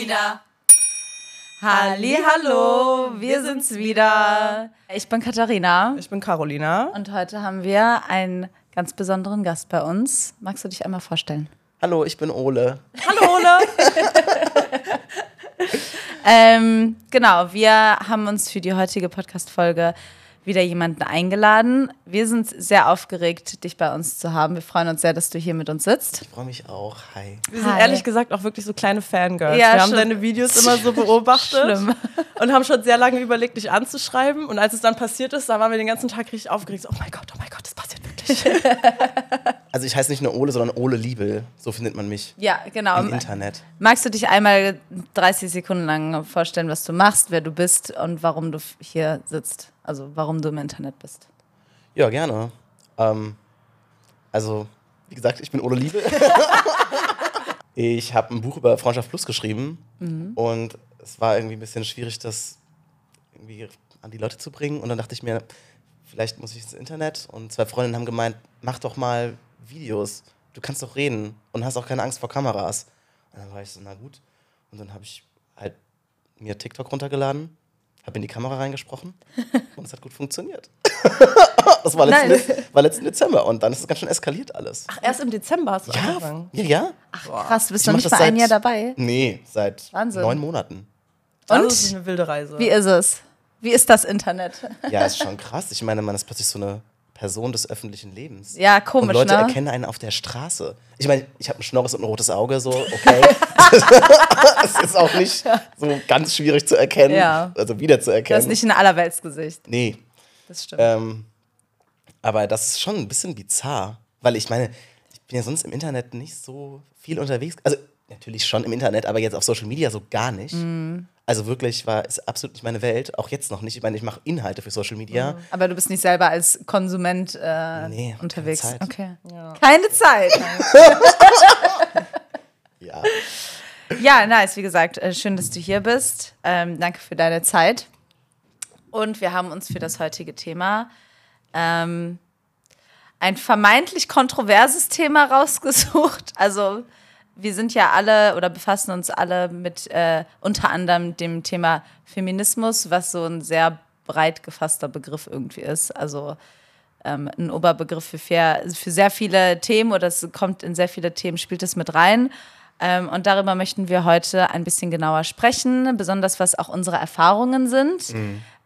wieder. Halli, hallo, wir sind's wieder. Ich bin Katharina Ich bin Carolina. und heute haben wir einen ganz besonderen Gast bei uns. Magst du dich einmal vorstellen? Hallo, ich bin Ole. Hallo Ole. Ähm, genau, wir haben uns für die heutige Podcast-Folge wieder jemanden eingeladen. Wir sind sehr aufgeregt, dich bei uns zu haben. Wir freuen uns sehr, dass du hier mit uns sitzt. Ich freue mich auch. Hi. Wir sind Hi. ehrlich gesagt auch wirklich so kleine Fangirls. Ja, wir haben deine Videos immer so beobachtet Schlimm. und haben schon sehr lange überlegt, dich anzuschreiben. Und als es dann passiert ist, da waren wir den ganzen Tag richtig aufgeregt. So, oh mein Gott, oh mein Gott, das passiert wirklich. Also ich heiße nicht nur Ole, sondern Ole Liebel. So findet man mich Ja, genau. im Internet. Magst du dich einmal 30 Sekunden lang vorstellen, was du machst, wer du bist und warum du hier sitzt? Also warum du im Internet bist. Ja, gerne. Ähm, also, wie gesagt, ich bin Ole Liebel. ich habe ein Buch über Freundschaft Plus geschrieben und es war irgendwie ein bisschen schwierig, das irgendwie an die Leute zu bringen. Und dann dachte ich mir, vielleicht muss ich ins Internet. Und zwei Freundinnen haben gemeint, mach doch mal Videos. Du kannst doch reden und hast auch keine Angst vor Kameras. Und dann war ich so, na gut. Und dann habe ich halt mir TikTok runtergeladen, habe in die Kamera reingesprochen und es hat gut funktioniert. das war letzten, war letzten Dezember und dann ist es ganz schön eskaliert alles. Ach, erst im Dezember hast du ja, angefangen. ja, ja. Krass, du bist Ich noch nicht das mal ein seit- Jahr dabei. Nee, seit Wahnsinn. neun Monaten. Also, Und? das ist eine wilde Reise. Wie ist es? Wie ist das Internet? Ja, ist schon krass. Ich meine, man ist plötzlich so eine Person des öffentlichen Lebens. Ja, Und komisch, Leute ne? erkennen einen auf der Straße. Ich meine, ich habe ein Schnorres und ein rotes Auge, so, okay. das ist auch nicht so ganz schwierig zu erkennen. Ja. Also wieder zu Das ist nicht ein Allerweltsgesicht. nee. Das stimmt. Ähm, aber das ist schon ein bisschen bizarr. Weil ich meine, ich bin ja sonst im Internet nicht so viel unterwegs. Also natürlich schon im Internet, aber jetzt auf Social Media so gar nicht. Mhm. Also wirklich war ist absolut nicht meine Welt. Auch jetzt noch nicht. Ich meine, ich mache Inhalte für Social Media. Aber du bist nicht selber als Konsument äh, Nee, keine unterwegs. Zeit. Okay. Keine Zeit. Ja. ja, nice. Wie gesagt, äh, schön, dass du hier bist. Ähm, danke für deine Zeit. Und wir haben uns für das heutige Thema ähm, ein vermeintlich kontroverses Thema rausgesucht. Also wir sind ja alle oder befassen uns alle mit äh, unter anderem dem Thema Feminismus, was so ein sehr breit gefasster Begriff irgendwie ist. Also ähm, ein Oberbegriff für, fair, für sehr viele Themen oder es kommt in sehr viele Themen, spielt es mit rein. Ähm, und darüber möchten wir heute ein bisschen genauer sprechen, besonders was auch unsere Erfahrungen sind.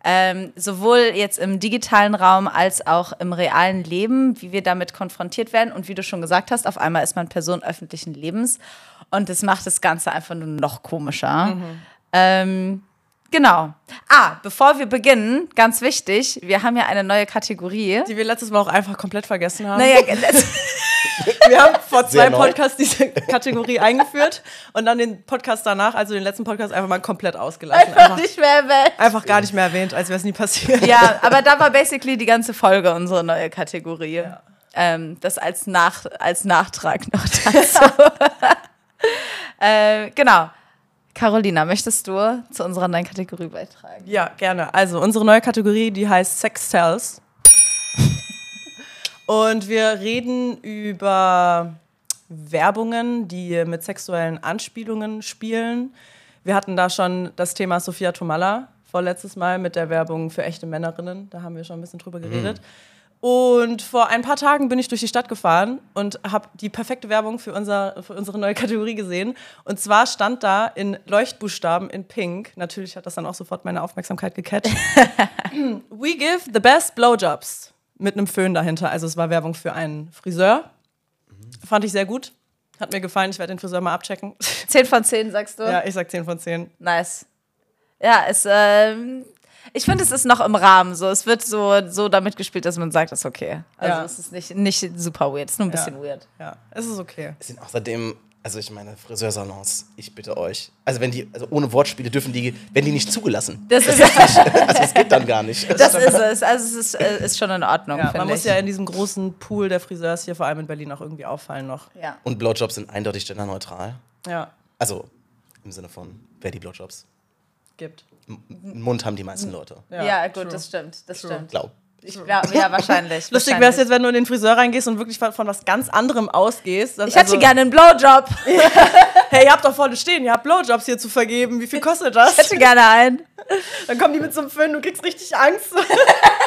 Ähm, sowohl jetzt im digitalen Raum als auch im realen Leben, wie wir damit konfrontiert werden. Und wie du schon gesagt hast, auf einmal ist man Person öffentlichen Lebens. Und das macht das Ganze einfach nur noch komischer. Ähm, genau. Ah, bevor wir beginnen, ganz wichtig, wir haben ja eine neue Kategorie. Die wir letztes Mal auch einfach komplett vergessen haben. Naja, Wir haben vor zwei Sehr neu. Podcasts diese Kategorie eingeführt und dann den Podcast danach, also den letzten Podcast, einfach mal komplett ausgelassen. einfach Einfach, nicht mehr erwähnt. einfach gar nicht mehr erwähnt, als wäre es nie passiert. Ja, aber da war basically die ganze Folge unsere neue Kategorie. Ähm, das als, Nach als Nachtrag noch dazu. äh, genau. Carolina, möchtest du zu unserer neuen Kategorie beitragen? Ja, gerne. Also unsere neue Kategorie, die heißt Sex Tells. Und wir reden über Werbungen, die mit sexuellen Anspielungen spielen. Wir hatten da schon das Thema Sophia Tomalla vorletztes Mal mit der Werbung für echte Männerinnen. Da haben wir schon ein bisschen drüber geredet. Und vor ein paar Tagen bin ich durch die Stadt gefahren und habe die perfekte Werbung für, unser, für unsere neue Kategorie gesehen. Und zwar stand da in Leuchtbuchstaben in Pink, natürlich hat das dann auch sofort meine Aufmerksamkeit gecatcht, We give the best blowjobs. Mit einem Föhn dahinter. Also es war Werbung für einen Friseur. Fand ich sehr gut. Hat mir gefallen. Ich werde den Friseur mal abchecken. 10 von 10, sagst du? ja, ich sag 10 von 10. Nice. Ja, es, ähm, ich finde, es ist noch im Rahmen. So. Es wird so, so damit gespielt, dass man sagt, das ist okay. Also Ja. es ist nicht, nicht super weird, es ist nur ein bisschen weird. Ja, es ist okay. Es sind außerdem, also ich meine, Friseursalons, ich bitte euch. Also wenn die, also ohne Wortspiele dürfen die, wenn die nicht zugelassen. Das ist, Also das geht dann gar nicht. das ist es. Also es ist, äh, ist schon in Ordnung, Ja, man muss ich. ja in diesem großen Pool der Friseurs hier vor allem in Berlin auch irgendwie auffallen noch. ja. Und Blowjobs sind eindeutig genderneutral. Ja, Also im Sinne von, wer die Blowjobs? gibt. M- Einen Mund haben die meisten Leute. Ja, gut, true. das stimmt. Das True. stimmt. Glaube Ich glaube, ja, wahrscheinlich. Lustig wäre es jetzt, wenn du in den Friseur reingehst und wirklich von, von was ganz anderem ausgehst. Ich hätte also, gerne einen Blowjob. hey, ihr habt doch vorne stehen, ihr habt Blowjobs hier zu vergeben. Wie viel kostet das? Ich hätte gerne einen. Dann kommen die mit so einem Föhn, du kriegst richtig Angst.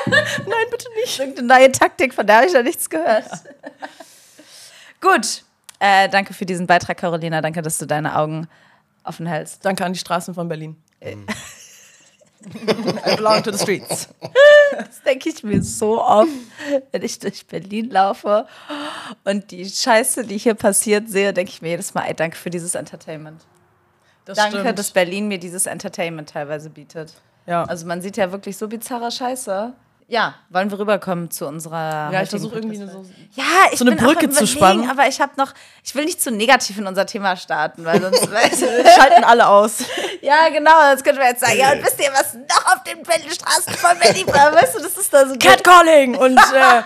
Nein, bitte nicht. Irgendeine neue Taktik, von der habe ich noch nichts gehört. Ja. Gut. Äh, danke für diesen Beitrag, Carolina. Danke, dass du deine Augen offen hältst. Danke an die Straßen von Berlin. Mhm. I belong to the streets. Das denke ich mir so oft, wenn ich durch Berlin laufe und die Scheiße, die hier passiert, sehe, denke ich mir jedes Mal, ey, danke für dieses Entertainment. Das danke, stimmt. dass Berlin mir dieses Entertainment teilweise bietet. Ja. Also man sieht ja wirklich so bizarre Scheiße. Ja, wollen wir rüberkommen zu unserer. Ja, ich versuche irgendwie eine, so, ja, ich so eine Brücke zu spannen. Aber ich habe noch, ich will nicht zu negativ in unser Thema starten, weil sonst schalten alle aus. Ja, genau, jetzt könnten wir jetzt sagen, ja, und wisst ihr, was noch auf den Straßen von Berlin war? Weißt du, das ist da so. Catcalling und äh,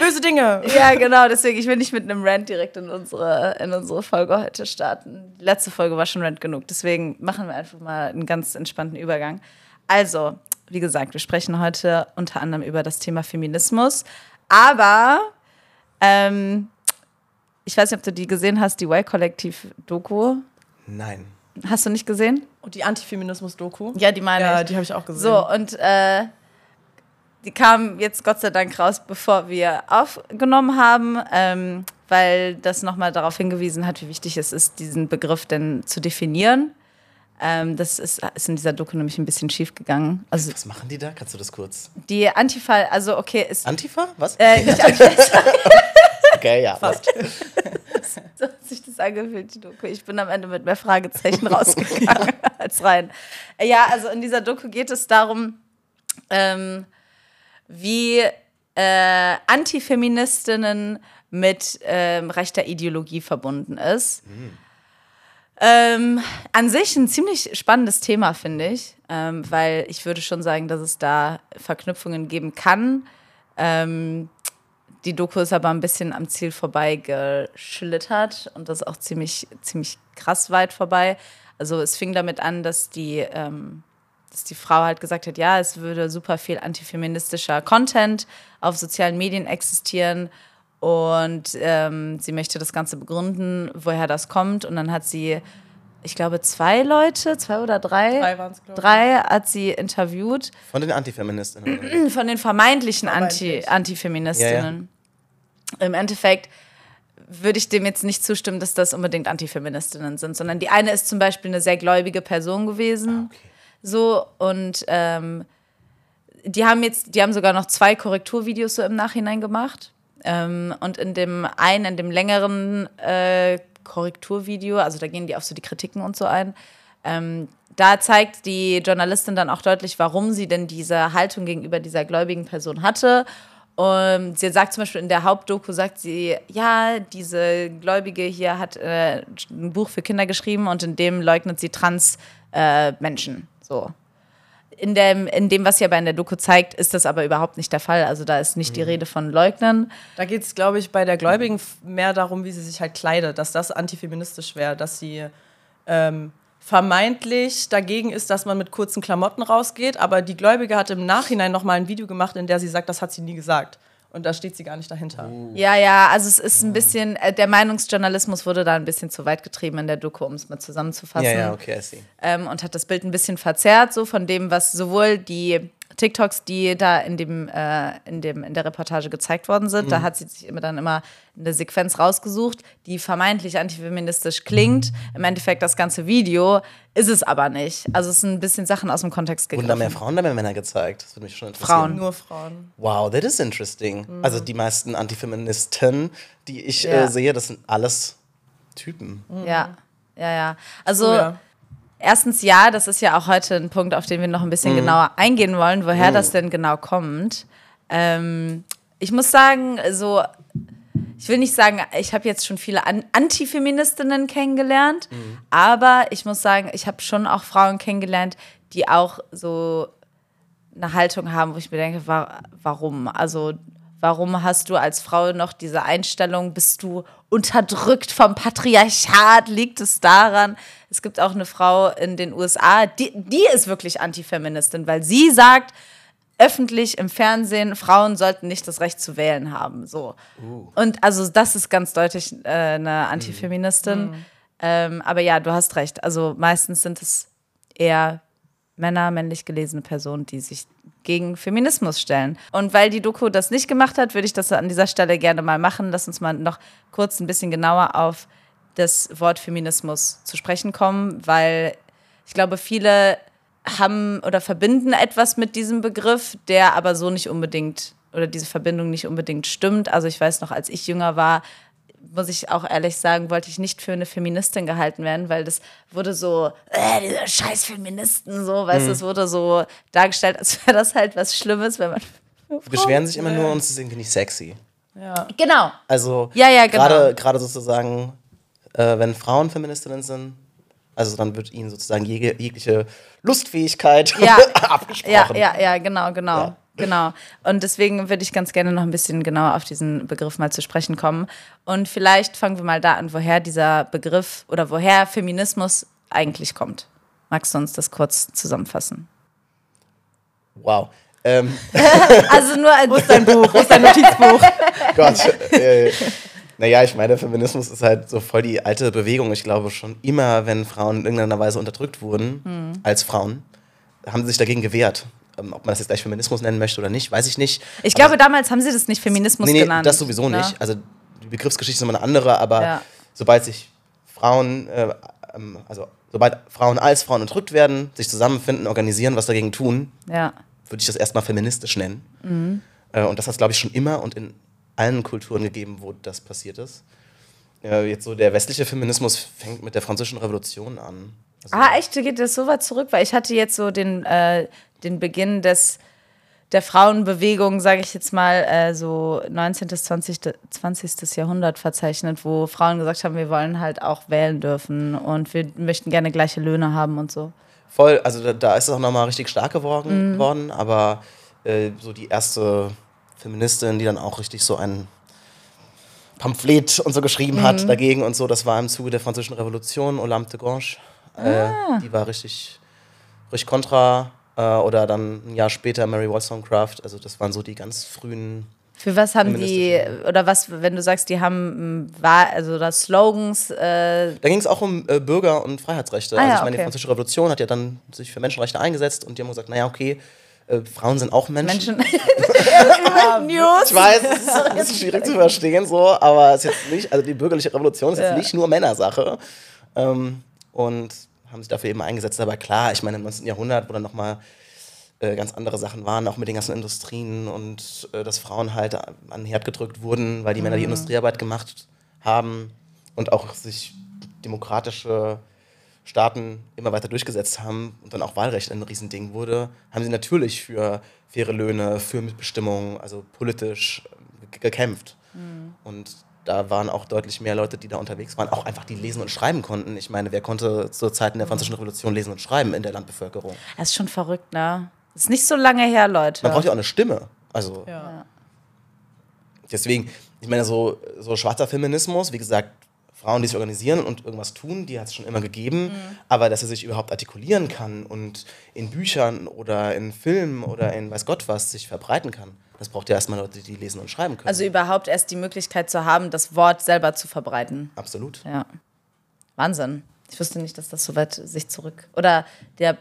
böse Dinge. Ja, genau, deswegen, ich will nicht mit einem Rant direkt in unsere, in unsere Folge heute starten. Die letzte Folge war schon Rant genug, deswegen machen wir einfach mal einen ganz entspannten Übergang. Also, wie gesagt, wir sprechen heute unter anderem über das Thema Feminismus. Aber ähm, ich weiß nicht, ob du die gesehen hast, die Y-Kollektiv-Doku. Nein. Hast du nicht gesehen? Und die Antifeminismus-Doku? Ja, die meine ja, ich. die habe ich auch gesehen. So, und äh, die kam jetzt Gott sei Dank raus, bevor wir aufgenommen haben, ähm, weil das nochmal darauf hingewiesen hat, wie wichtig es ist, diesen Begriff denn zu definieren. Ähm, das ist, ist in dieser Doku nämlich ein bisschen schief gegangen. Also, Was machen die da? Kannst du das kurz? Die Antifa, also okay, ist. Antifa? Was? Äh, nicht Antifa. okay, ja. Fast. so hat sich das angefühlt, die Doku. Ich bin am Ende mit mehr Fragezeichen rausgegangen als rein. Ja, also in dieser Doku geht es darum, ähm, wie äh, Antifeministinnen mit ähm, rechter Ideologie verbunden ist. Mhm. Ähm, an sich ein ziemlich spannendes Thema, finde ich, ähm, weil ich würde schon sagen, dass es da Verknüpfungen geben kann. Ähm, die Doku ist aber ein bisschen am Ziel vorbei geschlittert und das auch ziemlich, ziemlich krass weit vorbei. Also es fing damit an, dass die, ähm, dass die Frau halt gesagt hat, ja, es würde super viel antifeministischer Content auf sozialen Medien existieren und ähm, sie möchte das Ganze begründen, woher das kommt. Und dann hat sie, ich glaube, zwei Leute, zwei oder drei, drei, waren's, drei hat sie interviewt. Von den Antifeministinnen. Von den vermeintlichen Anti Antifeministinnen. Ja, ja. Im Endeffekt würde ich dem jetzt nicht zustimmen, dass das unbedingt Antifeministinnen sind, sondern die eine ist zum Beispiel eine sehr gläubige Person gewesen. Ah, okay. So und ähm, die haben jetzt, die haben sogar noch zwei Korrekturvideos so im Nachhinein gemacht. Ähm, und in dem einen, in dem längeren äh, Korrekturvideo, also da gehen die auf so die Kritiken und so ein, ähm, da zeigt die Journalistin dann auch deutlich, warum sie denn diese Haltung gegenüber dieser gläubigen Person hatte. Und sie sagt zum Beispiel in der Hauptdoku, sagt sie, ja, diese Gläubige hier hat äh, ein Buch für Kinder geschrieben und in dem leugnet sie Trans-Menschen. Äh, so in dem, in dem, was sie aber in der Doku zeigt, ist das aber überhaupt nicht der Fall. Also da ist nicht mhm. die Rede von Leugnen. Da geht es, glaube ich, bei der Gläubigen mehr darum, wie sie sich halt kleidet, dass das antifeministisch wäre, dass sie ähm, vermeintlich dagegen ist, dass man mit kurzen Klamotten rausgeht. Aber die Gläubige hat im Nachhinein noch mal ein Video gemacht, in der sie sagt, das hat sie nie gesagt. Und da steht sie gar nicht dahinter. Uh. Ja, ja, also es ist ein bisschen, äh, der Meinungsjournalismus wurde da ein bisschen zu weit getrieben in der Doku, um es mal zusammenzufassen. Ja, ja, okay, I see. Ähm, und hat das Bild ein bisschen verzerrt, so von dem, was sowohl die TikToks, die da in, dem, äh, in, dem, in der Reportage gezeigt worden sind. Mhm. Da hat sie sich immer dann immer eine Sequenz rausgesucht, die vermeintlich antifeministisch klingt. Im Endeffekt das ganze Video ist es aber nicht. Also es sind ein bisschen Sachen aus dem Kontext gegriffen. Wurden da mehr Frauen, da mehr Männer gezeigt? Das würde mich schon interessieren. Frauen. Nur Frauen. Wow, that is interesting. Mhm. Also die meisten Antifeministen, die ich äh, ja. äh, sehe, das sind alles Typen. Mhm. Ja, ja, ja. Also oh, ja. Erstens ja, das ist ja auch heute ein Punkt, auf den wir noch ein bisschen mhm. genauer eingehen wollen, woher mhm. das denn genau kommt. Ähm, ich muss sagen, so, ich will nicht sagen, ich habe jetzt schon viele An Antifeministinnen kennengelernt, mhm. aber ich muss sagen, ich habe schon auch Frauen kennengelernt, die auch so eine Haltung haben, wo ich mir denke, wa warum? Also Warum hast du als Frau noch diese Einstellung? Bist du unterdrückt vom Patriarchat? Liegt es daran? Es gibt auch eine Frau in den USA, die, die ist wirklich Antifeministin, weil sie sagt, öffentlich im Fernsehen, Frauen sollten nicht das Recht zu wählen haben. So. Uh. Und also das ist ganz deutlich äh, eine Antifeministin. Ähm, aber ja, du hast recht. Also meistens sind es eher Männer, männlich gelesene Personen, die sich gegen Feminismus stellen. Und weil die Doku das nicht gemacht hat, würde ich das an dieser Stelle gerne mal machen. Lass uns mal noch kurz ein bisschen genauer auf das Wort Feminismus zu sprechen kommen, weil ich glaube, viele haben oder verbinden etwas mit diesem Begriff, der aber so nicht unbedingt oder diese Verbindung nicht unbedingt stimmt. Also ich weiß noch, als ich jünger war, muss ich auch ehrlich sagen, wollte ich nicht für eine Feministin gehalten werden, weil das wurde so, äh, diese scheiß Feministen, so, weißt du, es wurde so dargestellt, als wäre das halt was Schlimmes, wenn man. Beschweren sich immer nur und es ist irgendwie nicht sexy. Ja. Genau. Also Ja, ja, genau. gerade gerade sozusagen, äh, wenn Frauen Feministinnen sind, also dann wird ihnen sozusagen jeg jegliche Lustfähigkeit Ja. abgesprochen. Ja, ja, ja, genau, genau. Ja. Genau. Und deswegen würde ich ganz gerne noch ein bisschen genauer auf diesen Begriff mal zu sprechen kommen. Und vielleicht fangen wir mal da an, woher dieser Begriff oder woher Feminismus eigentlich kommt. Magst du uns das kurz zusammenfassen? Wow. Ähm, Also nur als Wo ist dein Buch? Wo ist dein Notizbuch? Gott. Äh, naja, ich meine, Feminismus ist halt so voll die alte Bewegung. Ich glaube schon immer, wenn Frauen in irgendeiner Weise unterdrückt wurden, Hm. als Frauen, haben sie sich dagegen gewehrt. Ähm, ob man das jetzt gleich Feminismus nennen möchte oder nicht, weiß ich nicht. Ich glaube, damals haben sie das nicht Feminismus nee, nee, genannt. das sowieso ne? nicht. Also die Begriffsgeschichte ist immer eine andere, aber Ja. sobald sich Frauen, äh, ähm, also sobald Frauen als Frauen unterdrückt werden, sich zusammenfinden, organisieren, was dagegen tun, Ja. würde ich das erstmal feministisch nennen. Mhm. Äh, und das hat es, glaube ich, schon immer und in allen Kulturen gegeben, wo das passiert ist. Äh, jetzt so der westliche Feminismus fängt mit der Französischen Revolution an. Also, Ah, echt? Geht das so weit zurück? Weil ich hatte jetzt so den, äh, den Beginn des, der Frauenbewegung, sage ich jetzt mal, äh, so 19. bis 20. 20. Jahrhundert verzeichnet, wo Frauen gesagt haben, wir wollen halt auch wählen dürfen und wir möchten gerne gleiche Löhne haben und so. Voll, also da, da ist es auch nochmal richtig stark Mhm. geworden, worden, aber äh, so die erste Feministin, die dann auch richtig so ein Pamphlet und so geschrieben Mhm. hat dagegen und so, das war im Zuge der Französischen Revolution, Olympe de Gouges. Äh, Ah. Die war richtig, richtig kontra. Äh, oder dann ein Jahr später Mary Wollstonecraft. Also das waren so die ganz frühen Für was haben die, oder was, wenn du sagst, die haben, Wahl- also das Slogans, äh, Da ging es auch um äh, Bürger- und Freiheitsrechte. Ah, also ja, ich meine, die okay. Französische Revolution hat ja dann sich für Menschenrechte eingesetzt und die haben gesagt, naja, okay, äh, Frauen sind auch Menschen. Menschen. News. Ich weiß, es ist ein bisschen schwierig zu verstehen, so, aber es ist jetzt nicht, also die bürgerliche Revolution ist Ja. jetzt nicht nur Männersache. Ähm, und haben sich dafür eben eingesetzt. Aber klar, ich meine, im 19. Jahrhundert, wo dann nochmal äh, ganz andere Sachen waren, auch mit den ganzen Industrien und äh, dass Frauen halt an den Herd gedrückt wurden, weil die Männer die Industriearbeit gemacht haben und auch sich demokratische Staaten immer weiter durchgesetzt haben und dann auch Wahlrecht ein Riesending wurde, haben sie natürlich für faire Löhne, für Mitbestimmung, also politisch äh, ge- gekämpft. Und da waren auch deutlich mehr Leute, die da unterwegs waren, auch einfach die lesen und schreiben konnten. Ich meine, wer konnte zu Zeiten der Französischen Revolution lesen und schreiben in der Landbevölkerung? Das ist schon verrückt, ne? Das ist nicht so lange her, Leute. Man braucht ja auch eine Stimme. Also Ja. deswegen, ich meine, so, so schwarzer Feminismus, wie gesagt, Frauen, die sich organisieren und irgendwas tun, die hat es schon immer gegeben. Aber dass er sich überhaupt artikulieren kann und in Büchern oder in Filmen oder in weiß Gott was sich verbreiten kann, das braucht ja erstmal Leute, die lesen und schreiben können. Also überhaupt erst die Möglichkeit zu haben, das Wort selber zu verbreiten. Absolut. Ja. Wahnsinn. Ich wusste nicht, dass das so weit sich zurück. Oder der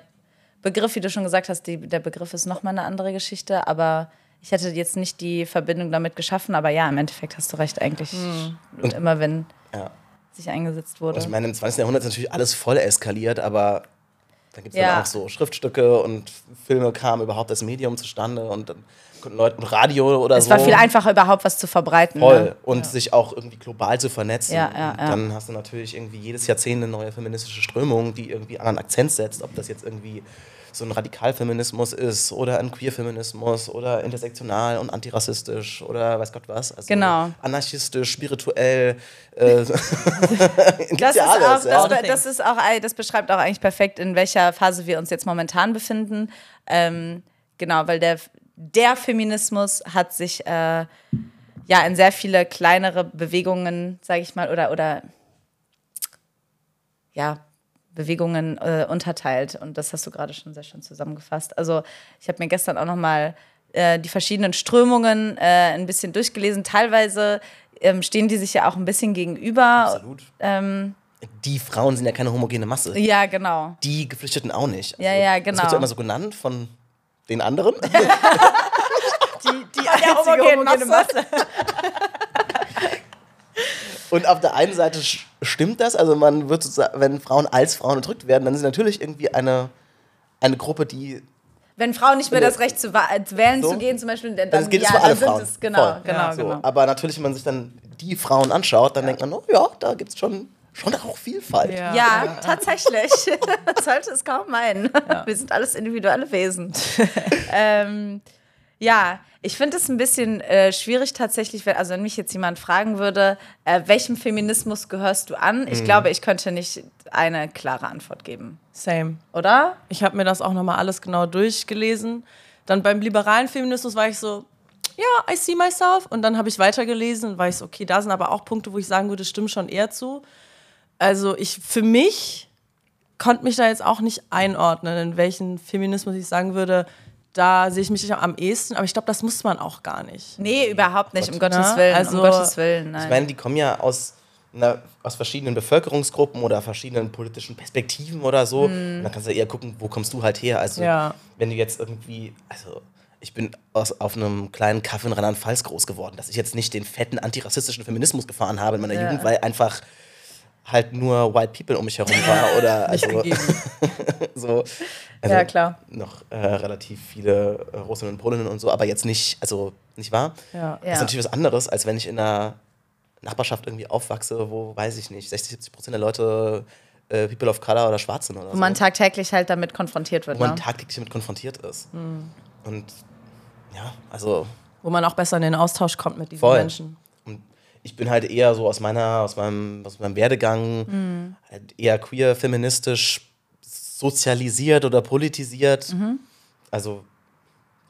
Begriff, wie du schon gesagt hast, die, der Begriff ist nochmal eine andere Geschichte, aber ich hätte jetzt nicht die Verbindung damit geschaffen, aber ja, im Endeffekt hast du recht, eigentlich. Und immer wenn Ja. Sich eingesetzt wurde. Ich meine, im 20. Jahrhundert ist natürlich alles voll eskaliert, aber da gibt es Ja. dann auch so Schriftstücke und Filme kamen überhaupt das Medium zustande und dann konnten Leute und Radio oder es so. war viel einfacher, überhaupt was zu verbreiten. Voll. Ne? Und sich auch irgendwie global zu vernetzen. Ja, ja, ja. Dann hast du natürlich irgendwie jedes Jahrzehnt eine neue feministische Strömung, die irgendwie einen anderen Akzent setzt, ob das jetzt irgendwie so ein Radikalfeminismus ist oder ein Queerfeminismus oder intersektional und antirassistisch oder weiß Gott was. Also Genau. Anarchistisch, spirituell. Äh, Das, ja ist alles, auch, ja. das, das ist auch, das beschreibt auch eigentlich perfekt, in welcher Phase wir uns jetzt momentan befinden. Ähm, genau, weil der, der Feminismus hat sich äh, ja in sehr viele kleinere Bewegungen, sage ich mal, oder, oder ja, Bewegungen äh, unterteilt. Und das hast du gerade schon sehr schön zusammengefasst. Also ich habe mir gestern auch noch mal äh, die verschiedenen Strömungen äh, ein bisschen durchgelesen. Teilweise ähm, stehen die sich ja auch ein bisschen gegenüber. Absolut. Ähm, Die Frauen sind ja keine homogene Masse. ja, genau. Die Geflüchteten auch nicht. Also, Ja, ja, Das genau. wird ja immer so genannt von den anderen. Die, die einzige homogene Masse. Und auf der einen Seite stimmt das, also man wird sozusagen, wenn Frauen als Frauen unterdrückt werden, dann ist natürlich irgendwie eine, eine Gruppe, die. Wenn Frauen nicht mehr das Recht zu, äh, wählen So. zu gehen, zum Beispiel, dann, Das gilt ja, es für alle dann sind Frauen. es, genau, Voll. genau, Ja, So. genau. Aber natürlich, wenn man sich dann die Frauen anschaut, dann denkt man, oh ja, da gibt es schon, schon auch Vielfalt. Ja. Ja, tatsächlich. Man sollte es kaum meinen. Wir sind alles individuelle Wesen. ähm, ja, ich finde es ein bisschen äh, schwierig tatsächlich, wenn, also wenn mich jetzt jemand fragen würde, äh, welchem Feminismus gehörst du an? Mhm. Ich glaube, ich könnte nicht eine klare Antwort geben. Same. Oder? Ich habe mir das auch nochmal alles genau durchgelesen. Dann beim liberalen Feminismus war ich so, ja, I see myself. Und dann habe ich weitergelesen und war ich so, okay, da sind aber auch Punkte, wo ich sagen würde, stimmen schon eher zu. Also ich, für mich konnte mich da jetzt auch nicht einordnen, in welchen Feminismus ich sagen würde, da sehe ich mich am ehesten. Aber ich glaube, das muss man auch gar nicht. Nee, überhaupt nicht, um Gott. Gottes Na, Willen. also- um Gottes Willen, nein. Ich meine, die kommen ja aus, einer, aus verschiedenen Bevölkerungsgruppen oder verschiedenen politischen Perspektiven oder so. Und dann kannst du eher gucken, wo kommst du halt her. Also, Ja. wenn du jetzt irgendwie, also ich bin aus, auf einem kleinen Kaff in Rheinland-Pfalz groß geworden, dass ich jetzt nicht den fetten antirassistischen Feminismus gefahren habe in meiner Ja. Jugend, weil einfach halt nur White People um mich herum war oder also, so. Also Ja, klar. Noch äh, relativ viele äh, Russen und Polinnen und so, aber jetzt nicht, also nicht wahr? Ja. Das ist natürlich was anderes, als wenn ich in einer Nachbarschaft irgendwie aufwachse, wo, weiß ich nicht, 60, 70 Prozent der Leute äh, People of Color oder Schwarz sind oder Wo so. man tagtäglich halt damit konfrontiert wird. wo man ne? tagtäglich damit konfrontiert ist. Und ja, also Wo man auch besser in den Austausch kommt mit diesen voll. Menschen. Ich bin halt eher so aus meiner, aus meinem, aus meinem Werdegang halt eher queer, feministisch sozialisiert oder politisiert. Also,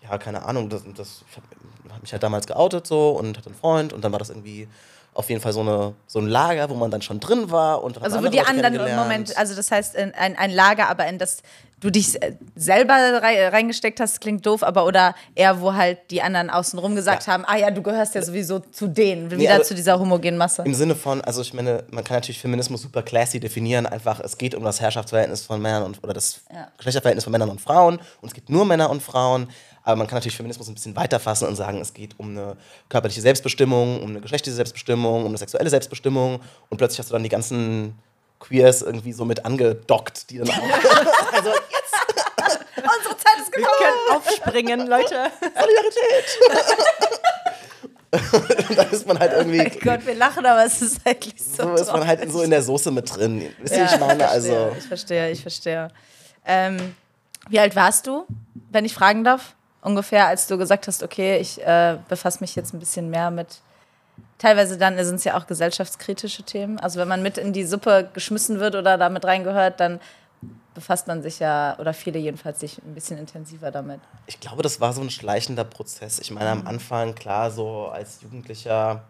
ja, keine Ahnung, das, das, ich habe hab mich halt damals geoutet so und hatte einen Freund und dann war das irgendwie auf jeden Fall so, eine, so ein Lager, wo man dann schon drin war. Und Also wo die Leute anderen im. Moment, also das heißt in, ein, ein Lager, aber in das du dich selber rei- reingesteckt hast, klingt doof, aber oder eher wo halt die anderen außenrum gesagt Ja. haben, ah ja, du gehörst ja sowieso zu denen, Nee, wieder aber- zu dieser homogenen Masse. Im Sinne von, also ich meine, man kann natürlich Feminismus super classy definieren, einfach es geht um das Herrschaftsverhältnis von Männern und oder das Ja. Geschlechterverhältnis von Männern und Frauen und es gibt nur Männer und Frauen, aber man kann natürlich Feminismus ein bisschen weiter fassen und sagen, es geht um eine körperliche Selbstbestimmung, um eine geschlechtliche Selbstbestimmung, um eine sexuelle Selbstbestimmung und plötzlich hast du dann die ganzen Queers irgendwie so mit angedockt, die dann auch also jetzt Unsere Zeit ist Wir können aufspringen, Leute. Solidarität. und dann ist man halt irgendwie Gott, wir lachen, aber es ist eigentlich so. so ist man halt so in der Soße mit drin. Wisst ihr, Ja, ich meine? verstehe, Also Ich verstehe, ich verstehe. Ähm, wie alt warst du, wenn ich fragen darf? Ungefähr, als du gesagt hast, okay, ich äh, befasse mich jetzt ein bisschen mehr mit. Teilweise dann sind es ja auch gesellschaftskritische Themen. Also wenn man mit in die Suppe geschmissen wird oder damit reingehört, dann befasst man sich ja, oder viele jedenfalls, sich ein bisschen intensiver damit. Ich glaube, das war so ein schleichender Prozess. Ich meine, am Anfang, klar, so als Jugendlicher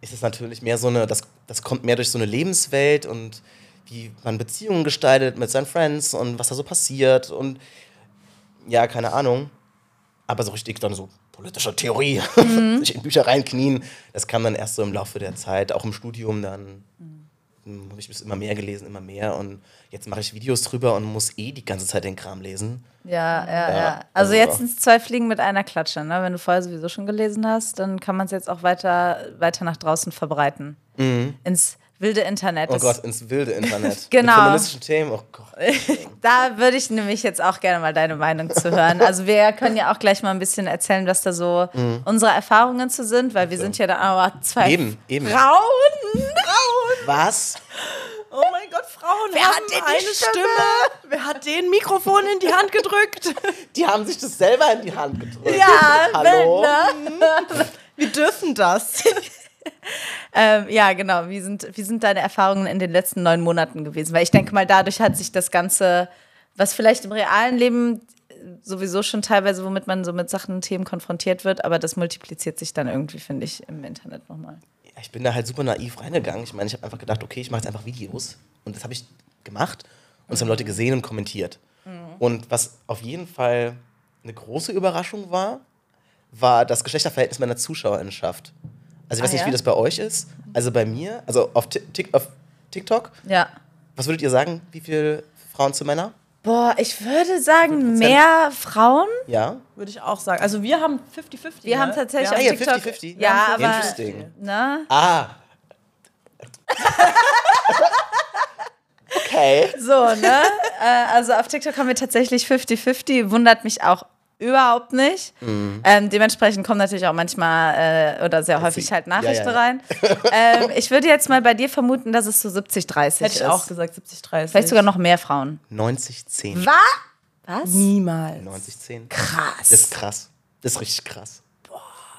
ist es natürlich mehr so eine, das, das kommt mehr durch so eine Lebenswelt und wie man Beziehungen gestaltet mit seinen Friends und was da so passiert und ja, keine Ahnung. Aber so richtig dann so politische Theorie, sich in Bücher reinknien, das kam dann erst so im Laufe der Zeit, auch im Studium dann. hm, Habe ich bis immer mehr gelesen, immer mehr. Und jetzt mache ich Videos drüber und muss eh die ganze Zeit den Kram lesen. Ja, ja, ja. Ja, Also also- jetzt sind es zwei Fliegen mit einer Klatsche. Ne? Wenn du vorher sowieso schon gelesen hast, dann kann man es jetzt auch weiter, weiter nach draußen verbreiten. Ins wilde Internet. Oh Gott, ins wilde Internet. Genau. Mit feministischen Themen, oh Gott. Da würde ich nämlich jetzt auch gerne mal deine Meinung zu hören. Also wir können ja auch gleich mal ein bisschen erzählen, was da so unsere Erfahrungen zu sind, weil wir sind ja da aber zwei Mhm. Eben, eben. Frauen. Frauen. Was? Oh mein Gott, Frauen Wer haben hat denn die eine Stimme? Wer hat den Mikrofon in die Hand gedrückt? Die haben sich das selber in die Hand gedrückt. Ja, Hallo? ne? Wir dürfen das. Ähm, ja, genau. Wie sind, wie sind deine Erfahrungen in den letzten neun Monaten gewesen? Weil ich denke mal, dadurch hat sich das Ganze, was vielleicht im realen Leben sowieso schon teilweise, womit man so mit Sachen, Themen konfrontiert wird, aber das multipliziert sich dann irgendwie, finde ich, im Internet nochmal. Ja, ich bin da halt super naiv reingegangen. Ich meine, ich habe einfach gedacht, okay, ich mache jetzt einfach Videos. Und das habe ich gemacht. Und es haben Leute gesehen und kommentiert. Und was auf jeden Fall eine große Überraschung war, war das Geschlechterverhältnis meiner Zuschauerinnenschaft. Also ich weiß Ah, nicht, ja? wie das bei euch ist. Also bei mir, also auf, Ti- Tik- auf TikTok, Ja. was würdet ihr sagen, wie viele Frauen zu Männer? Boah, ich würde sagen, mehr Frauen. Ja? Würde ich auch sagen. Also wir haben 50-50. Wir ne? haben tatsächlich ja. auf ja, TikTok. 50-50. Ja, aber. Interesting. Ne? Ah. Okay. So, ne? äh, also auf TikTok haben wir tatsächlich 50-50. Wundert mich auch überhaupt nicht. Mhm. Ähm, dementsprechend kommen natürlich auch manchmal äh, oder sehr häufig halt ja, Nachrichten ja. rein. ähm, ich würde jetzt mal bei dir vermuten, dass es so 70-30 ist. Hätte ich auch gesagt, 70-30. Vielleicht sogar noch mehr Frauen. 90-10. Was? Was? Niemals. 90-10. Krass. Das ist krass. Das ist richtig krass.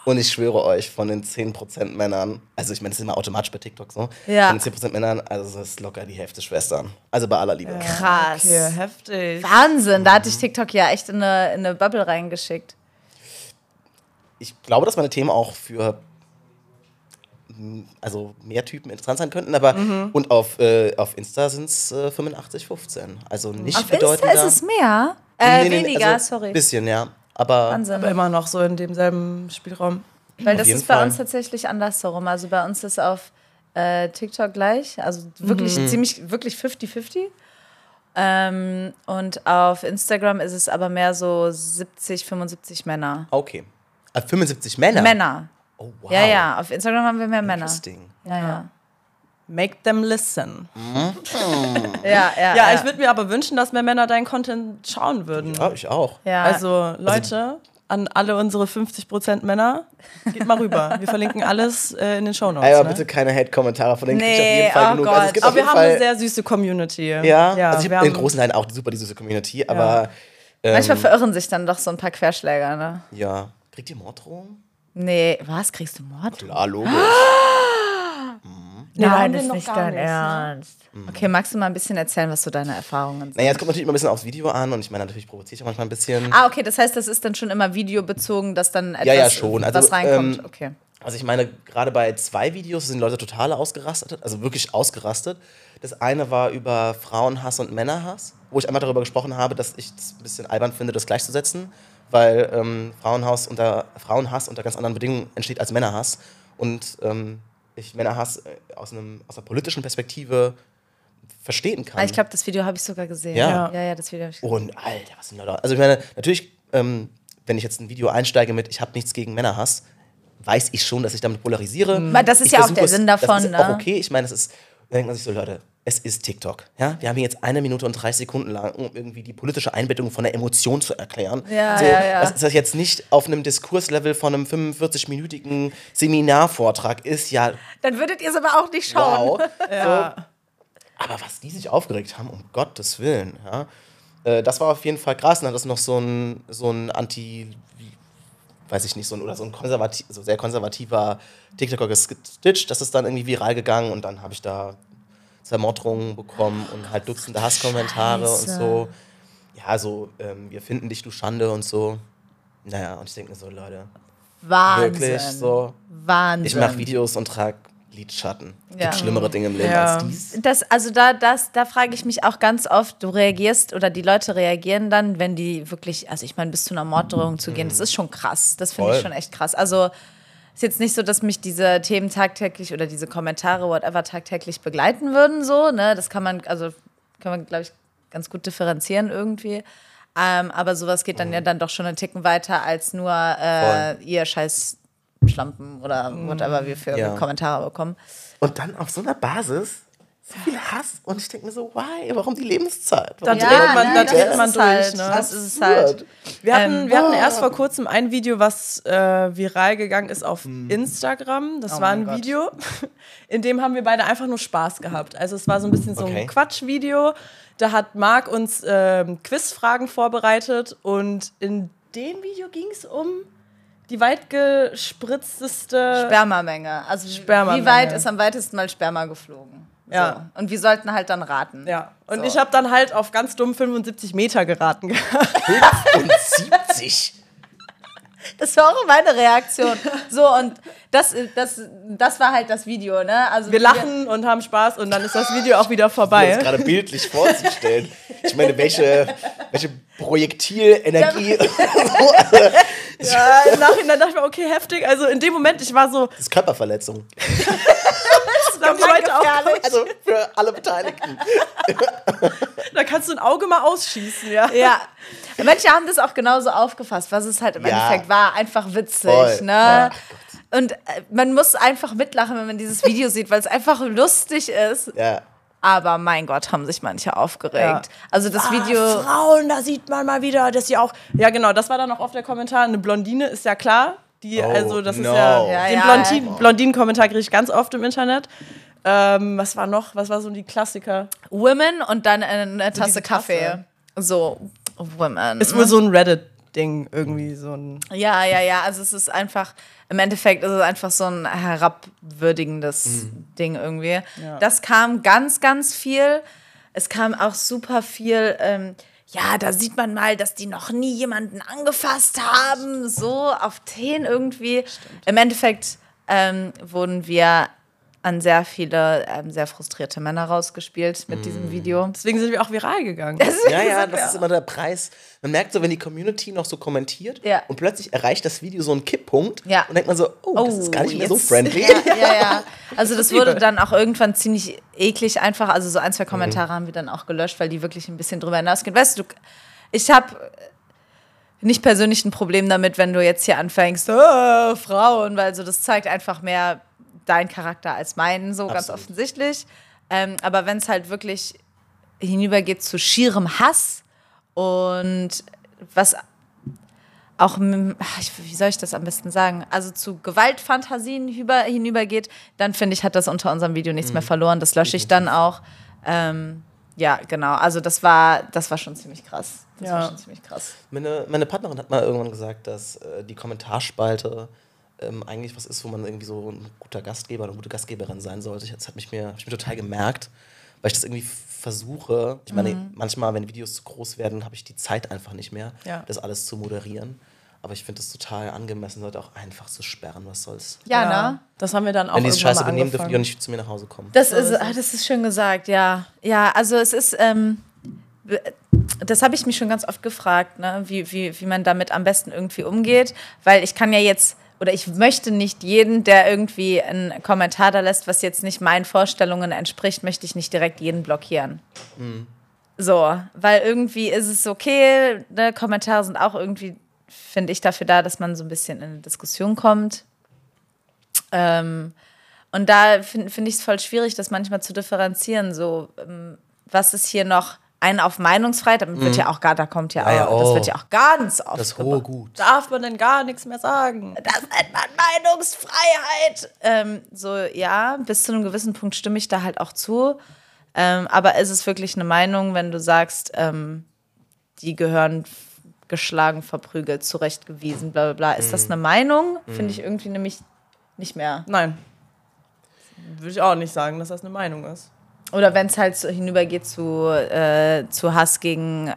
Und ich schwöre euch, von den 10% Männern, also ich meine, das ist immer automatisch bei TikTok so, Ja. von den 10% Männern, also das ist locker die Hälfte Schwestern. Also bei aller Liebe. Krass. Okay, heftig. Wahnsinn, da hatte ich TikTok ja echt in eine, in eine Bubble reingeschickt. Ich glaube, dass meine Themen auch für also mehr Typen interessant sein könnten, aber Mhm. und auf, äh, auf Insta sind es äh, 85, 15. Also nicht Auf Insta ist es mehr? Äh, Nee, nee, weniger, also sorry. Bisschen, ja. Aber Wahnsinn. Aber immer noch so in demselben Spielraum. Weil das ist bei Fall. uns tatsächlich andersherum. Also bei uns ist auf äh, TikTok gleich, also wirklich Mhm. ziemlich, wirklich 50-50. Ähm, und auf Instagram ist es aber mehr so 70, 75 Männer. okay. Ah, 75 Männer? Männer. Oh, wow. Ja, ja, auf Instagram haben wir mehr Männer. Interesting. Ja, ja. Make them listen. Ja, ja. Ja, ich würde mir aber wünschen, dass mehr Männer deinen Content schauen würden. Ja, ich auch. ja. Also, Leute, an alle unsere 50% Männer, geht mal rüber. Wir verlinken alles äh, in den Shownotes. Aber ne? bitte keine Hate-Kommentare, von denen krieg ich auf Nee, jeden Fall oh genug. Gott. Also es gibt Aber auf wir haben Fall, eine sehr süße Community. ja, ja also ich wir habe in großen Teilen auch super die süße Community, aber ähm, Manchmal verirren sich dann doch so ein paar Querschläger, ne? ja. Kriegt ihr Morddrohungen? Nee, was? Kriegst du Mord? Klar, logisch. Nee, haben wir noch gar nicht, ne? Ernst. Okay, magst du mal ein bisschen erzählen, was so deine Erfahrungen sind? Naja, es kommt natürlich immer ein bisschen aufs Video an und ich meine, natürlich provoziert ich auch manchmal ein bisschen. Ah, okay, das heißt, das ist dann schon immer videobezogen, dass dann etwas Ja, ja, schon. Also, was reinkommt. ähm, okay. Also ich meine, gerade bei zwei Videos sind Leute total ausgerastet, also wirklich ausgerastet. Das eine war über Frauenhass und Männerhass, wo ich einmal darüber gesprochen habe, dass ich es ein bisschen albern finde, das gleichzusetzen, weil ähm, Frauenhass unter, Frauenhass unter ganz anderen Bedingungen entsteht als Männerhass. Und ähm, ich Männerhass äh, aus, einem, aus einer politischen Perspektive verstehen kann. Ah, ich glaube, das Video habe ich sogar gesehen. Ja. ja, ja das Video habe ich gesehen. Und Alter, was sind Leute. Also ich meine, natürlich, ähm, wenn ich jetzt ein Video einsteige mit, ich habe nichts gegen Männerhass, weiß ich schon, dass ich damit polarisiere. Aber das ist Ich ja auch der Sinn davon, Das ist ne? auch okay. Ich meine, es ist, da denkt man sich so, Leute, es ist TikTok. Ja? Wir haben hier jetzt eine Minute und 30 Sekunden lang, um irgendwie die politische Einbettung von der Emotion zu erklären. Ja, so, ja, ja. Das ist das jetzt nicht auf einem Diskurslevel von einem 45-minütigen Seminarvortrag ist ja Dann würdet ihr es aber auch nicht schauen. wow. so. Aber was die sich aufgeregt haben, um Gottes Willen, ja. Äh, das war auf jeden Fall krass. Und dann hat das noch so ein, so ein Anti, weiß ich nicht, so ein, oder so ein konservativ, so sehr konservativer TikToker gestitcht. Das ist dann irgendwie viral gegangen und dann habe ich da Zermotterungen bekommen und halt Dutzende Hasskommentare und Scheiße. so. Ja, so, ähm, wir finden dich, du Schande und so. Naja, und ich denke mir so, Leute, Wahnsinn. wirklich so. Wahnsinn. Ich mache Videos und trage Lidschatten. Ja. Gibt schlimmere Dinge im Leben Ja. als dies. Das, also da, das, da frage ich mich auch ganz oft, du reagierst oder die Leute reagieren dann, wenn die wirklich, also ich meine, bis zu einer Morddrohung zu gehen, das ist schon krass. Das finde ich schon echt krass. Also ist jetzt nicht so, dass mich diese Themen tagtäglich oder diese Kommentare, whatever, tagtäglich begleiten würden, so, ne? Das kann man, also kann man, glaube ich, ganz gut differenzieren irgendwie. Ähm, aber sowas geht dann ja dann doch schon einen Ticken weiter als nur äh, ihr scheiß Schlampen oder whatever wir für Ja. Kommentare bekommen. Und dann auf so einer Basis so viel Hass und ich denke mir so, why? Warum die Lebenszeit? Da Warum dreht man, da das dreht ist man durch. halt. Ne? Das ist es halt. Wir hatten, Ähm, wir hatten erst vor kurzem ein Video, was äh, viral gegangen ist auf Instagram. Das Oh war ein Gott. Video, in dem haben wir beide einfach nur Spaß gehabt. Also es war so ein bisschen so Okay. ein Quatschvideo. Da hat Marc uns ähm, Quizfragen vorbereitet und in dem Video ging es um die weitgespritzteste Spermamenge. Also Spermamenge. wie weit ist am weitesten mal Sperma geflogen? Ja. So. Und wir sollten halt dann raten. Ja, und So. ich habe dann halt auf ganz dumm 75 Meter geraten gehabt. und 70. Das war auch meine Reaktion. So, und das, das, das war halt das Video, ne? Also Wir lachen und haben Spaß und dann ist das Video auch wieder Um vorbei. das gerade bildlich vorzustellen. Ich meine, welche, welche Projektilenergie. Ja, im Nachhinein dachte ich mir, okay, heftig. Also in dem Moment, ich war so, Das ist Körperverletzung. Leute auch, Also für alle Beteiligten. da kannst du ein Auge mal ausschießen, ja. Ja. Manche haben das auch genauso aufgefasst, was es halt im Ja. Endeffekt war. Einfach witzig, Voll, ne? Und äh, man muss einfach mitlachen, wenn man dieses Video sieht, weil es einfach lustig ist. Ja. Aber mein Gott, haben sich manche aufgeregt. Ja. Also das Ah, Video. Frauen, da sieht man mal wieder, dass sie auch. Ja, genau, das war dann auch oft der Kommentar. Eine Blondine ist ja klar. Die, Oh, also, das no. ist ja. Ja, den ja. Blondin, Blondinen-Kommentar kriege ich ganz oft im Internet. Ähm, was war noch? Was war so die Klassiker? Women und dann eine Tasse diese Kaffee. Tasse. So, Women. Ist wohl so ein Reddit-Ding irgendwie, so ein. Ja, ja, ja. Also es ist einfach, im Endeffekt ist es einfach so ein herabwürdigendes Ding irgendwie. Ja. Das kam ganz, ganz viel. Es kam auch super viel, ähm, ja, da sieht man mal, dass die noch nie jemanden angefasst haben. So auf Teen irgendwie. Im Endeffekt ähm, wurden wir an sehr viele ähm, sehr frustrierte Männer rausgespielt mit diesem Video. Deswegen sind wir auch viral gegangen. Ja, ja, das ist immer der Preis. Man merkt so, wenn die Community noch so kommentiert Ja. und plötzlich erreicht das Video so einen Kipppunkt Ja. und denkt man so, oh, das ist gar nicht mehr so jetzt- friendly. Ja, ja, ja. Also das wurde dann auch irgendwann ziemlich eklig einfach. Also so ein, zwei Kommentare haben wir dann auch gelöscht, weil die wirklich ein bisschen drüber hinausgehen. Weißt du, ich habe nicht persönlich ein Problem damit, wenn du jetzt hier anfängst, äh, Frauen, weil so das zeigt einfach mehr dein Charakter als meinen, so ganz Absolut. offensichtlich. Ähm, aber wenn es halt wirklich hinübergeht zu schierem Hass und was auch, wie soll ich das am besten sagen, also zu Gewaltfantasien hinüber, hinübergeht, dann finde ich, hat das unter unserem Video nichts mehr verloren. Das lösche ich dann auch. Ähm, ja, genau. Also das war, das war schon ziemlich krass. Das Ja. war schon ziemlich krass. Meine, meine Partnerin hat mal irgendwann gesagt, dass äh, die Kommentarspalte ähm, eigentlich was ist, wo man irgendwie so ein guter Gastgeber oder eine gute Gastgeberin sein sollte. Ich- Das hat mich mir, hab ich mir total gemerkt, weil ich das irgendwie versuche. Ich meine, Mhm. manchmal, wenn Videos zu groß werden, habe ich die Zeit einfach nicht mehr, Ja. das alles zu moderieren. Aber ich finde es total angemessen, Leute auch einfach zu sperren. Was soll's? Ja, ne? Das haben wir dann auch Wenn die scheiße benehmen, dürfen die auch nicht zu mir nach Hause kommen. Das So ist, ist es. das ist schön gesagt, ja. Ja, also es ist, ähm, das habe ich mich schon ganz oft gefragt, ne? wie, wie, wie man damit am besten irgendwie umgeht, weil ich kann ja jetzt, oder ich möchte nicht jeden, der irgendwie einen Kommentar da lässt, was jetzt nicht meinen Vorstellungen entspricht, möchte ich nicht direkt jeden blockieren. So, weil irgendwie ist es okay, ne? Kommentare sind auch irgendwie, finde ich, dafür da, dass man so ein bisschen in eine Diskussion kommt. Ähm, und da finde find ich es voll schwierig, das manchmal zu differenzieren. So, ähm, was ist hier noch ein auf Meinungsfreiheit? Damit wird ja auch gar, da kommt ja, Ja, ja, auch, das oh. wird ja auch ganz oft. Das hohe Gut. Darf man denn gar nichts mehr sagen? Das nennt man Meinungsfreiheit. Ähm, so, ja, bis zu einem gewissen Punkt stimme ich da halt auch zu. Ähm, aber ist es wirklich eine Meinung, wenn du sagst, ähm, die gehören geschlagen, verprügelt, zurechtgewiesen, bla bla bla. Ist das eine Meinung? Finde ich irgendwie nämlich nicht mehr. Nein. Würde ich auch nicht sagen, dass das eine Meinung ist. Oder wenn es halt so hinübergeht zu, äh, zu Hass gegen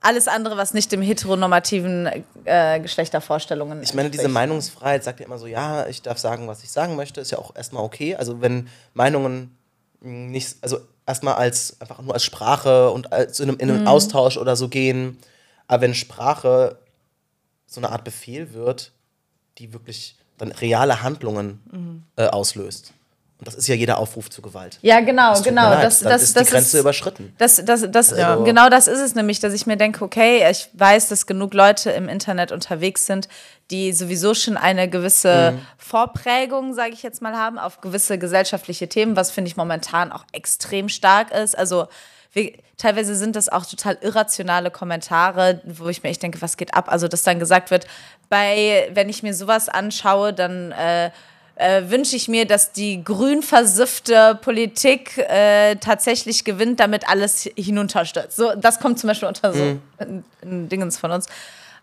alles andere, was nicht dem heteronormativen äh, Geschlechtervorstellungen Ich meine, diese. Meinungsfreiheit sagt ja immer so, ja, ich darf sagen, was ich sagen möchte, ist ja auch erstmal okay. Also wenn Meinungen nicht, also erstmal als einfach nur als Sprache und als in einem, in einem Austausch oder so gehen, aber wenn Sprache so eine Art Befehl wird, die wirklich dann reale Handlungen äh, auslöst. Und das ist ja jeder Aufruf zu Gewalt. Ja, genau, genau. mir leid, das, das, ist das die Grenze ist, überschritten. Das, das, das, Also- Genau das ist es nämlich, dass ich mir denke, okay, ich weiß, dass genug Leute im Internet unterwegs sind, die sowieso schon eine gewisse Mhm. Vorprägung, sage ich jetzt mal, haben auf gewisse gesellschaftliche Themen, was finde ich momentan auch extrem stark ist. Also wir, teilweise sind das auch total irrationale Kommentare, wo ich mir echt denke, was geht ab? Also dass dann gesagt wird, bei, wenn ich mir sowas anschaue, dann äh, äh, wünsche ich mir, dass die grün versiffte Politik äh, tatsächlich gewinnt, damit alles hinunterstürzt. So, das kommt zum Beispiel unter so ein Dingens von uns.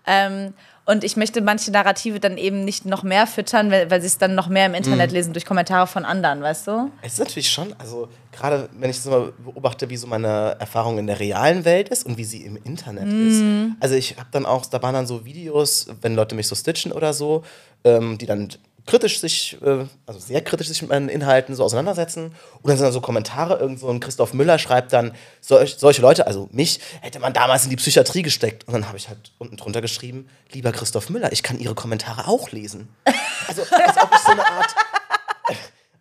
Ähm, und ich möchte manche Narrative dann eben nicht noch mehr füttern, weil, weil sie es dann noch mehr im Internet lesen durch Kommentare von anderen, weißt du? Es ist natürlich schon, also gerade wenn ich so mal beobachte, wie so meine Erfahrung in der realen Welt ist und wie sie im Internet ist. Also ich habe dann auch, da waren dann so Videos, wenn Leute mich so stitchen oder so, ähm, die dann kritisch sich, äh, also sehr kritisch sich mit meinen Inhalten so auseinandersetzen. Und dann sind da so Kommentare, irgend so ein Christoph Müller schreibt dann, solch, solche Leute, also mich, hätte man damals in die Psychiatrie gesteckt. Und dann habe ich halt unten drunter geschrieben, lieber Christoph Müller, ich kann Ihre Kommentare auch lesen. Also als ob ich so eine Art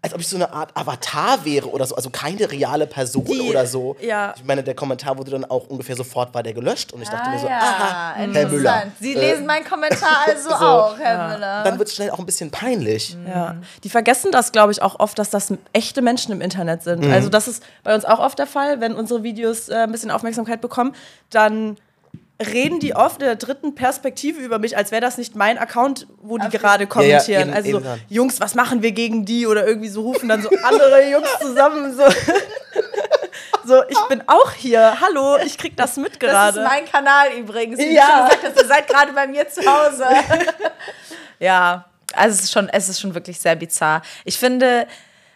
als ob ich so eine Art Avatar wäre oder so, also keine reale Person Die- oder so. ja. Ich meine, der Kommentar wurde dann auch ungefähr sofort war der gelöscht und ich dachte Ah, mir so, ja, aha, Herr interessant. Müller. Sie Äh, lesen meinen Kommentar also auch, Herr Müller. Dann wird es schnell auch ein bisschen peinlich. Ja. Die vergessen das, glaube ich, auch oft, dass das echte Menschen im Internet sind. Also das ist bei uns auch oft der Fall, wenn unsere Videos äh, ein bisschen Aufmerksamkeit bekommen, dann reden die oft in der dritten Perspektive über mich, als wäre das nicht mein Account, wo die gerade kommentieren. eben- also eben so, dann. Jungs, was machen wir gegen die? Oder irgendwie so rufen dann so andere Jungs zusammen so. So, ich bin auch hier. Hallo, ich krieg das mit Das gerade. ist mein Kanal übrigens. Wie Ja. du schon gesagt hast, ihr seid gerade bei mir zu Hause. ja, also es ist, schon, es ist schon wirklich sehr bizarr. Ich finde,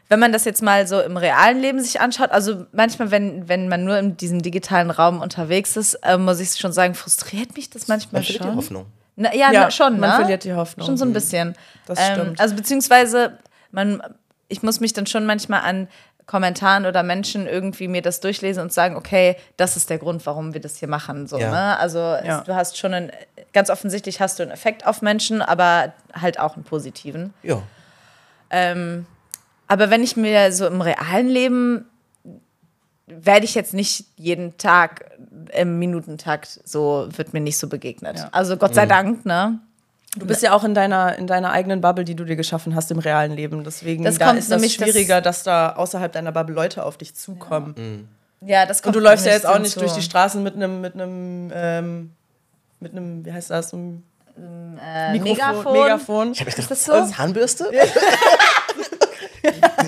wenn man das jetzt mal so im realen Leben sich anschaut, also manchmal, wenn, wenn man nur in diesem digitalen Raum unterwegs ist, äh, muss ich schon sagen, frustriert mich das manchmal Man verliert schon. die Hoffnung. Na, ja, Ja, na, schon, man ne? verliert die Hoffnung. Schon so ein bisschen. Das Ähm, stimmt. also beziehungsweise, man, ich muss mich dann schon manchmal an Kommentaren oder Menschen irgendwie mir das durchlesen und sagen, okay, das ist der Grund, warum wir das hier machen. So, Ja. ne? Also Ja. du hast schon einen, ganz offensichtlich hast du einen Effekt auf Menschen, aber halt auch einen positiven. Ja. Ähm, aber wenn ich mir so im realen Leben werde ich jetzt nicht jeden Tag im Minutentakt so, wird mir nicht so begegnet. Ja. Also Gott sei Dank, ne? Du bist ja auch in deiner, in deiner eigenen Bubble, die du dir geschaffen hast im realen Leben. Deswegen Das da ist das nämlich, das- schwieriger, dass da außerhalb deiner Bubble Leute auf dich zukommen. Ja, das Und kommt du läufst ja jetzt auch nicht so. durch die Straßen mit einem, mit einem, ähm, mit einem, wie heißt das, einem Äh, Megafon. Megafon. Ich habe echt Ist gedacht, das so? Zahnbürste?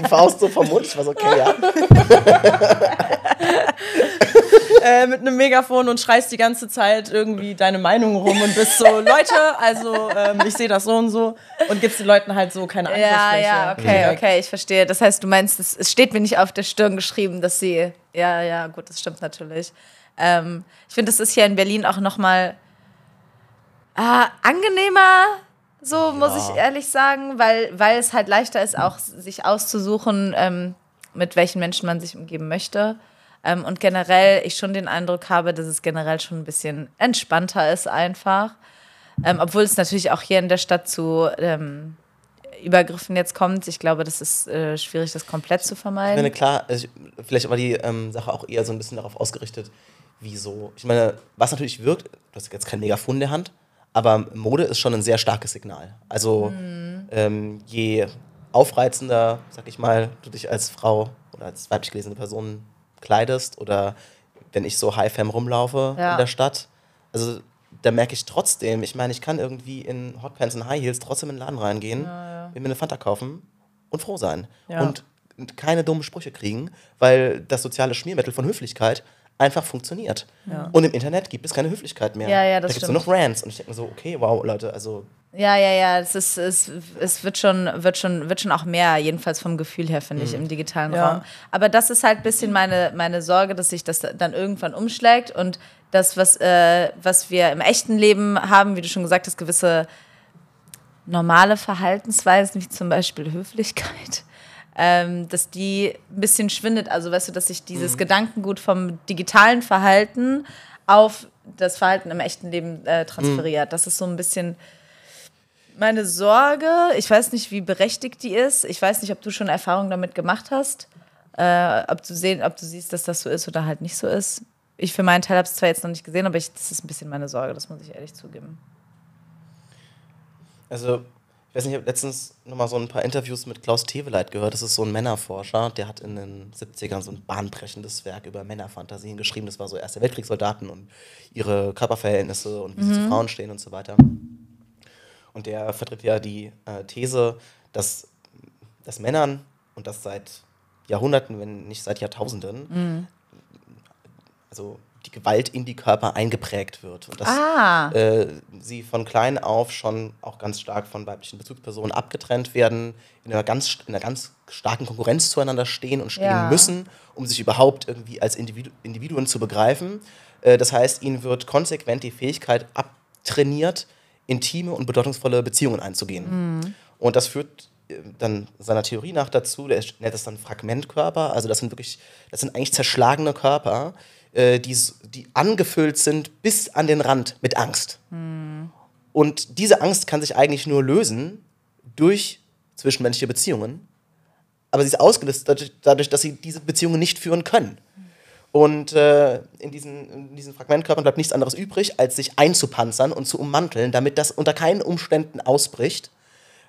Die Faust so vom Mund, ich war so, okay, ja. äh, mit einem Megafon und schreist die ganze Zeit irgendwie deine Meinung rum und bist so, Leute, also ähm, ich sehe das so und so und gibst den Leuten halt so keine Ja, Angriffsfläche. ja, okay, Direkt. okay, ich verstehe. Das heißt, du meinst, es, es steht mir nicht auf der Stirn geschrieben, dass sie. Ja, ja, gut, das stimmt natürlich. Ähm, ich finde, das ist hier in Berlin auch noch mal äh, angenehmer, so muss ich ehrlich sagen, weil, weil es halt leichter ist, auch sich auszusuchen, ähm, mit welchen Menschen man sich umgeben möchte. Ähm, und generell ich schon den Eindruck habe, dass es generell schon ein bisschen entspannter ist einfach. Ähm, obwohl es natürlich auch hier in der Stadt zu ähm, Übergriffen jetzt kommt. Ich glaube, das ist äh, schwierig, das komplett zu Ich vermeiden. meine, klar, ich, vielleicht war die ähm, Sache auch eher so ein bisschen darauf ausgerichtet, wieso. Ich meine, was natürlich wirkt, du hast jetzt kein Megafon in der Hand, aber Mode ist schon ein sehr starkes Signal. Also ähm, je aufreizender, sag ich mal, du dich als Frau oder als weiblich gelesene Person kleidest oder wenn ich so High-Fam rumlaufe Ja. in der Stadt, also da merke ich trotzdem, ich meine, ich kann irgendwie in Hotpants und High Heels trotzdem in den Laden reingehen, mir eine Fanta kaufen und froh sein. Ja. Und keine dummen Sprüche kriegen, weil das soziale Schmiermittel von Höflichkeit einfach funktioniert. Und im Internet gibt es keine Höflichkeit mehr. Ja, ja, das da gibt es nur noch Rants. Und ich denke mir so, okay, wow, Leute, also Ja, ja, ja, es, ist, es, es wird, schon, wird, schon, wird schon auch mehr, jedenfalls vom Gefühl her, finde ich, im digitalen Ja. Raum. Aber das ist halt ein bisschen meine, meine Sorge, dass sich das dann irgendwann umschlägt und das, was, äh, was wir im echten Leben haben, wie du schon gesagt hast, gewisse normale Verhaltensweisen, wie zum Beispiel Höflichkeit, ähm, dass die ein bisschen schwindet. Also, weißt du, dass sich dieses Gedankengut vom digitalen Verhalten auf das Verhalten im echten Leben äh, transferiert. Das ist so ein bisschen meine Sorge. Ich weiß nicht, wie berechtigt die ist. Ich weiß nicht, ob du schon Erfahrungen damit gemacht hast. Äh, ob, du sehen, ob du siehst, dass das so ist oder halt nicht so ist. Ich für meinen Teil habe es zwar jetzt noch nicht gesehen, aber ich, das ist ein bisschen meine Sorge, das muss ich ehrlich zugeben. Also, weiß nicht, ich habe letztens nochmal so ein paar Interviews mit Klaus Teweleit gehört. Das ist so ein Männerforscher, der hat in den 70ern so ein bahnbrechendes Werk über Männerfantasien geschrieben. Das war so Erste Weltkriegssoldaten und ihre Körperverhältnisse und wie sie zu Frauen stehen und so weiter. Und der vertritt ja die äh, These, dass, dass Männern, und das seit Jahrhunderten, wenn nicht seit Jahrtausenden, also die Gewalt in die Körper eingeprägt wird. Und das Ah. äh, sie von klein auf schon auch ganz stark von weiblichen Bezugspersonen abgetrennt werden, in einer ganz, in einer ganz starken Konkurrenz zueinander stehen und stehen Ja. müssen, um sich überhaupt irgendwie als Individu Individuen zu begreifen. Äh, das heißt, ihnen wird konsequent die Fähigkeit abtrainiert, intime und bedeutungsvolle Beziehungen einzugehen. Und das führt äh, dann seiner Theorie nach dazu, der nennt das dann Fragmentkörper, also das sind wirklich, das sind eigentlich zerschlagene Körper, äh, die, die angefüllt sind bis an den Rand mit Angst. Und diese Angst kann sich eigentlich nur lösen durch zwischenmenschliche Beziehungen. Aber sie ist ausgelöst dadurch, dadurch dass sie diese Beziehungen nicht führen können. Und äh, in, diesen, in diesen Fragmentkörpern bleibt nichts anderes übrig, als sich einzupanzern und zu ummanteln, damit das unter keinen Umständen ausbricht.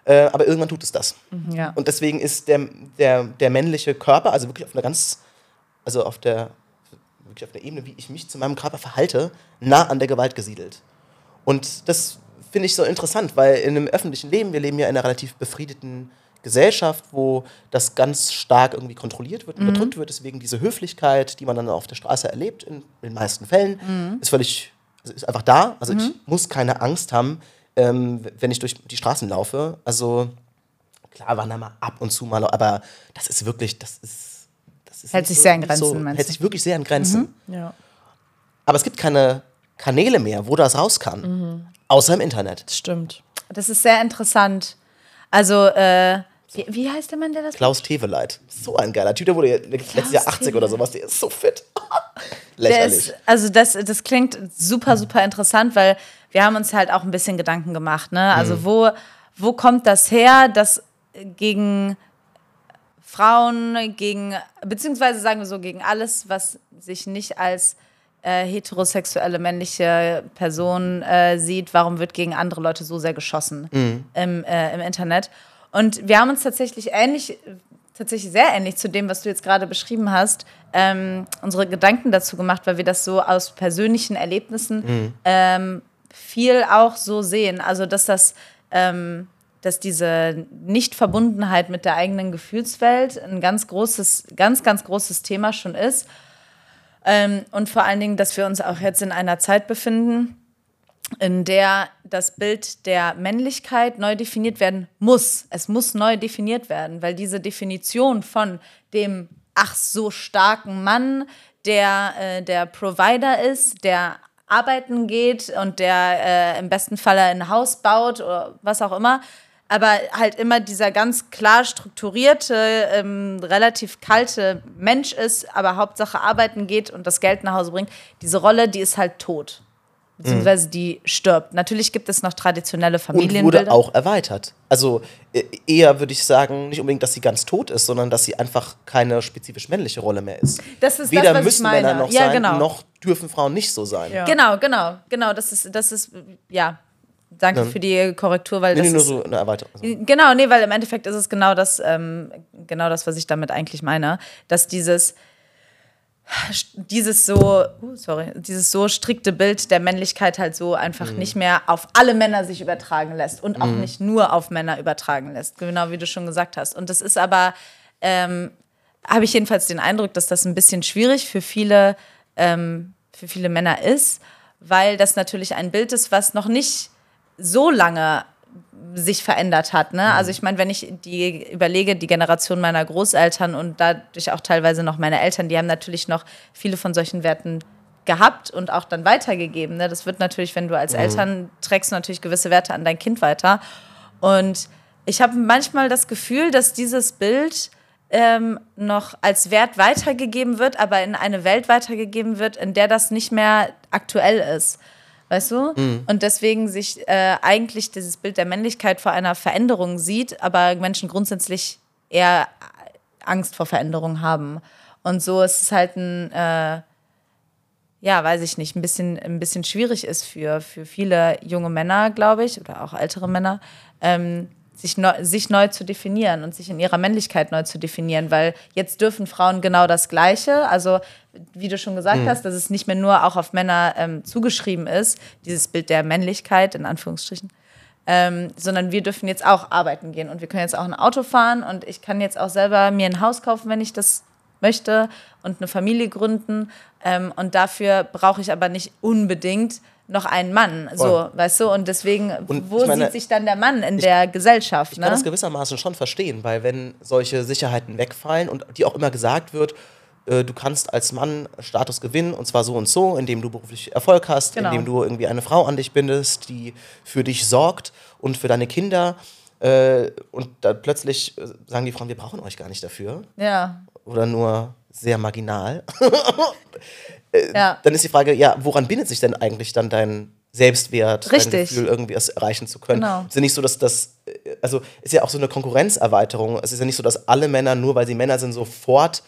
Äh, aber irgendwann tut es das. Ja. Und deswegen ist der, der, der männliche Körper, also wirklich auf einer ganz, also auf der, wirklich auf der Ebene, wie ich mich zu meinem Körper verhalte, nah an der Gewalt gesiedelt. Und das finde ich so interessant, weil in einem öffentlichen Leben, wir leben ja in einer relativ befriedeten Gesellschaft, wo das ganz stark irgendwie kontrolliert wird, unterdrückt wird. Deswegen diese Höflichkeit, die man dann auf der Straße erlebt, in, den meisten Fällen, ist völlig, ist einfach da. Also ich muss keine Angst haben, ähm, wenn ich durch die Straßen laufe. Also klar waren da mal ab und zu mal, aber das ist wirklich, das ist. Das Hält sich sehr an Grenzen, meinst hält du? sich wirklich sehr an Grenzen. Ja. Aber es gibt keine Kanäle mehr, wo das raus kann. Außer im Internet. Stimmt. Das ist sehr interessant. Also, äh, wie, wie heißt der Mann, der das Klaus Teveleit. So ein geiler Typ, der wurde ja letztes Jahr 80 oder sowas, der ist so fit. Der Lächerlich. ist, also das, das klingt super, super interessant, weil wir haben uns halt auch ein bisschen Gedanken gemacht. Ne? Also wo, wo kommt das her, dass gegen Frauen, gegen, beziehungsweise sagen wir so, gegen alles, was sich nicht als äh, heterosexuelle männliche Person äh, sieht, warum wird gegen andere Leute so sehr geschossen im, äh, im Internet? Und wir haben uns tatsächlich ähnlich, tatsächlich sehr ähnlich zu dem, was du jetzt gerade beschrieben hast, ähm, unsere Gedanken dazu gemacht, weil wir das so aus persönlichen Erlebnissen ähm, viel auch so sehen. Also dass das ähm, dass diese Nichtverbundenheit mit der eigenen Gefühlswelt ein ganz großes, ganz, ganz großes Thema schon ist. Ähm, und vor allen Dingen, dass wir uns auch jetzt in einer Zeit befinden, in der das Bild der Männlichkeit neu definiert werden muss. Es muss neu definiert werden, weil diese Definition von dem ach so starken Mann, der äh, der Provider ist, der arbeiten geht und der äh, im besten Fall ein Haus baut oder was auch immer, aber halt immer dieser ganz klar strukturierte, ähm, relativ kalte Mensch ist, aber Hauptsache arbeiten geht und das Geld nach Hause bringt. Diese Rolle, die ist halt tot beziehungsweise die stirbt. Natürlich gibt es noch traditionelle Und Familienbilder. wurde auch erweitert. Also äh, eher würde ich sagen, nicht unbedingt, dass sie ganz tot ist, sondern dass sie einfach keine spezifisch männliche Rolle mehr ist. Das ist das, Weder was ich müssen meine. Männer noch Ja, sein, genau. noch dürfen Frauen nicht so sein. Ja. Genau, genau, genau. Das ist, das ist, ja. Danke für die Korrektur, weil Nee, das nee, nur ist, so eine Erweiterung. Genau, nee, weil im Endeffekt ist es genau das, ähm, genau das, was ich damit eigentlich meine, dass dieses dieses so, uh, sorry, dieses so strikte Bild der Männlichkeit halt so einfach nicht mehr auf alle Männer sich übertragen lässt und auch nicht nur auf Männer übertragen lässt, genau wie du schon gesagt hast. Und das ist aber, ähm, habe ich jedenfalls den Eindruck, dass das ein bisschen schwierig für viele, ähm, für viele Männer ist, weil das natürlich ein Bild ist, was noch nicht so lange sich verändert hat. Ne? Also ich meine, wenn ich die überlege, die Generation meiner Großeltern und dadurch auch teilweise noch meine Eltern, die haben natürlich noch viele von solchen Werten gehabt und auch dann weitergegeben. Ne? Das wird natürlich, wenn du als Eltern trägst, natürlich gewisse Werte an dein Kind weiter. Und ich habe manchmal das Gefühl, dass dieses Bild ähm, noch als Wert weitergegeben wird, aber in eine Welt weitergegeben wird, in der das nicht mehr aktuell ist. Weißt du? Und deswegen sich äh, eigentlich dieses Bild der Männlichkeit vor einer Veränderung sieht, aber Menschen grundsätzlich eher Angst vor Veränderung haben. Und so ist es halt ein, äh, ja, weiß ich nicht, ein bisschen, ein bisschen schwierig ist für, für viele junge Männer, glaube ich, oder auch ältere Männer, ähm, sich, neu, sich neu zu definieren und sich in ihrer Männlichkeit neu zu definieren, weil jetzt dürfen Frauen genau das Gleiche. Also, wie du schon gesagt hast, dass es nicht mehr nur auch auf Männer ähm, zugeschrieben ist, dieses Bild der Männlichkeit, in Anführungsstrichen, ähm, sondern wir dürfen jetzt auch arbeiten gehen und wir können jetzt auch ein Auto fahren und ich kann jetzt auch selber mir ein Haus kaufen, wenn ich das möchte und eine Familie gründen. Ähm, und dafür brauche ich aber nicht unbedingt noch einen Mann, so, Voll. weißt du? Und deswegen, Und wo ich meine, sieht sich dann der Mann in der Gesellschaft? Ich Ne? kann das gewissermaßen schon verstehen, weil wenn solche Sicherheiten wegfallen und die auch immer gesagt wird, äh, du kannst als Mann Status gewinnen und zwar so und so, indem du beruflich Erfolg hast, Genau. indem du irgendwie eine Frau an dich bindest, die für dich sorgt und für deine Kinder, Äh, und dann plötzlich äh, sagen die Frauen, wir brauchen euch gar nicht dafür. Ja. Oder nur sehr marginal. ja. Dann ist die Frage, ja, woran bindet sich denn eigentlich dann dein Selbstwert, dein Richtig. Gefühl, irgendwie es erreichen zu können? Genau. Es ist ja nicht so, dass das, äh, also ist ja auch so eine Konkurrenzerweiterung. Es ist ja nicht so, dass alle Männer, nur weil sie Männer sind, sofort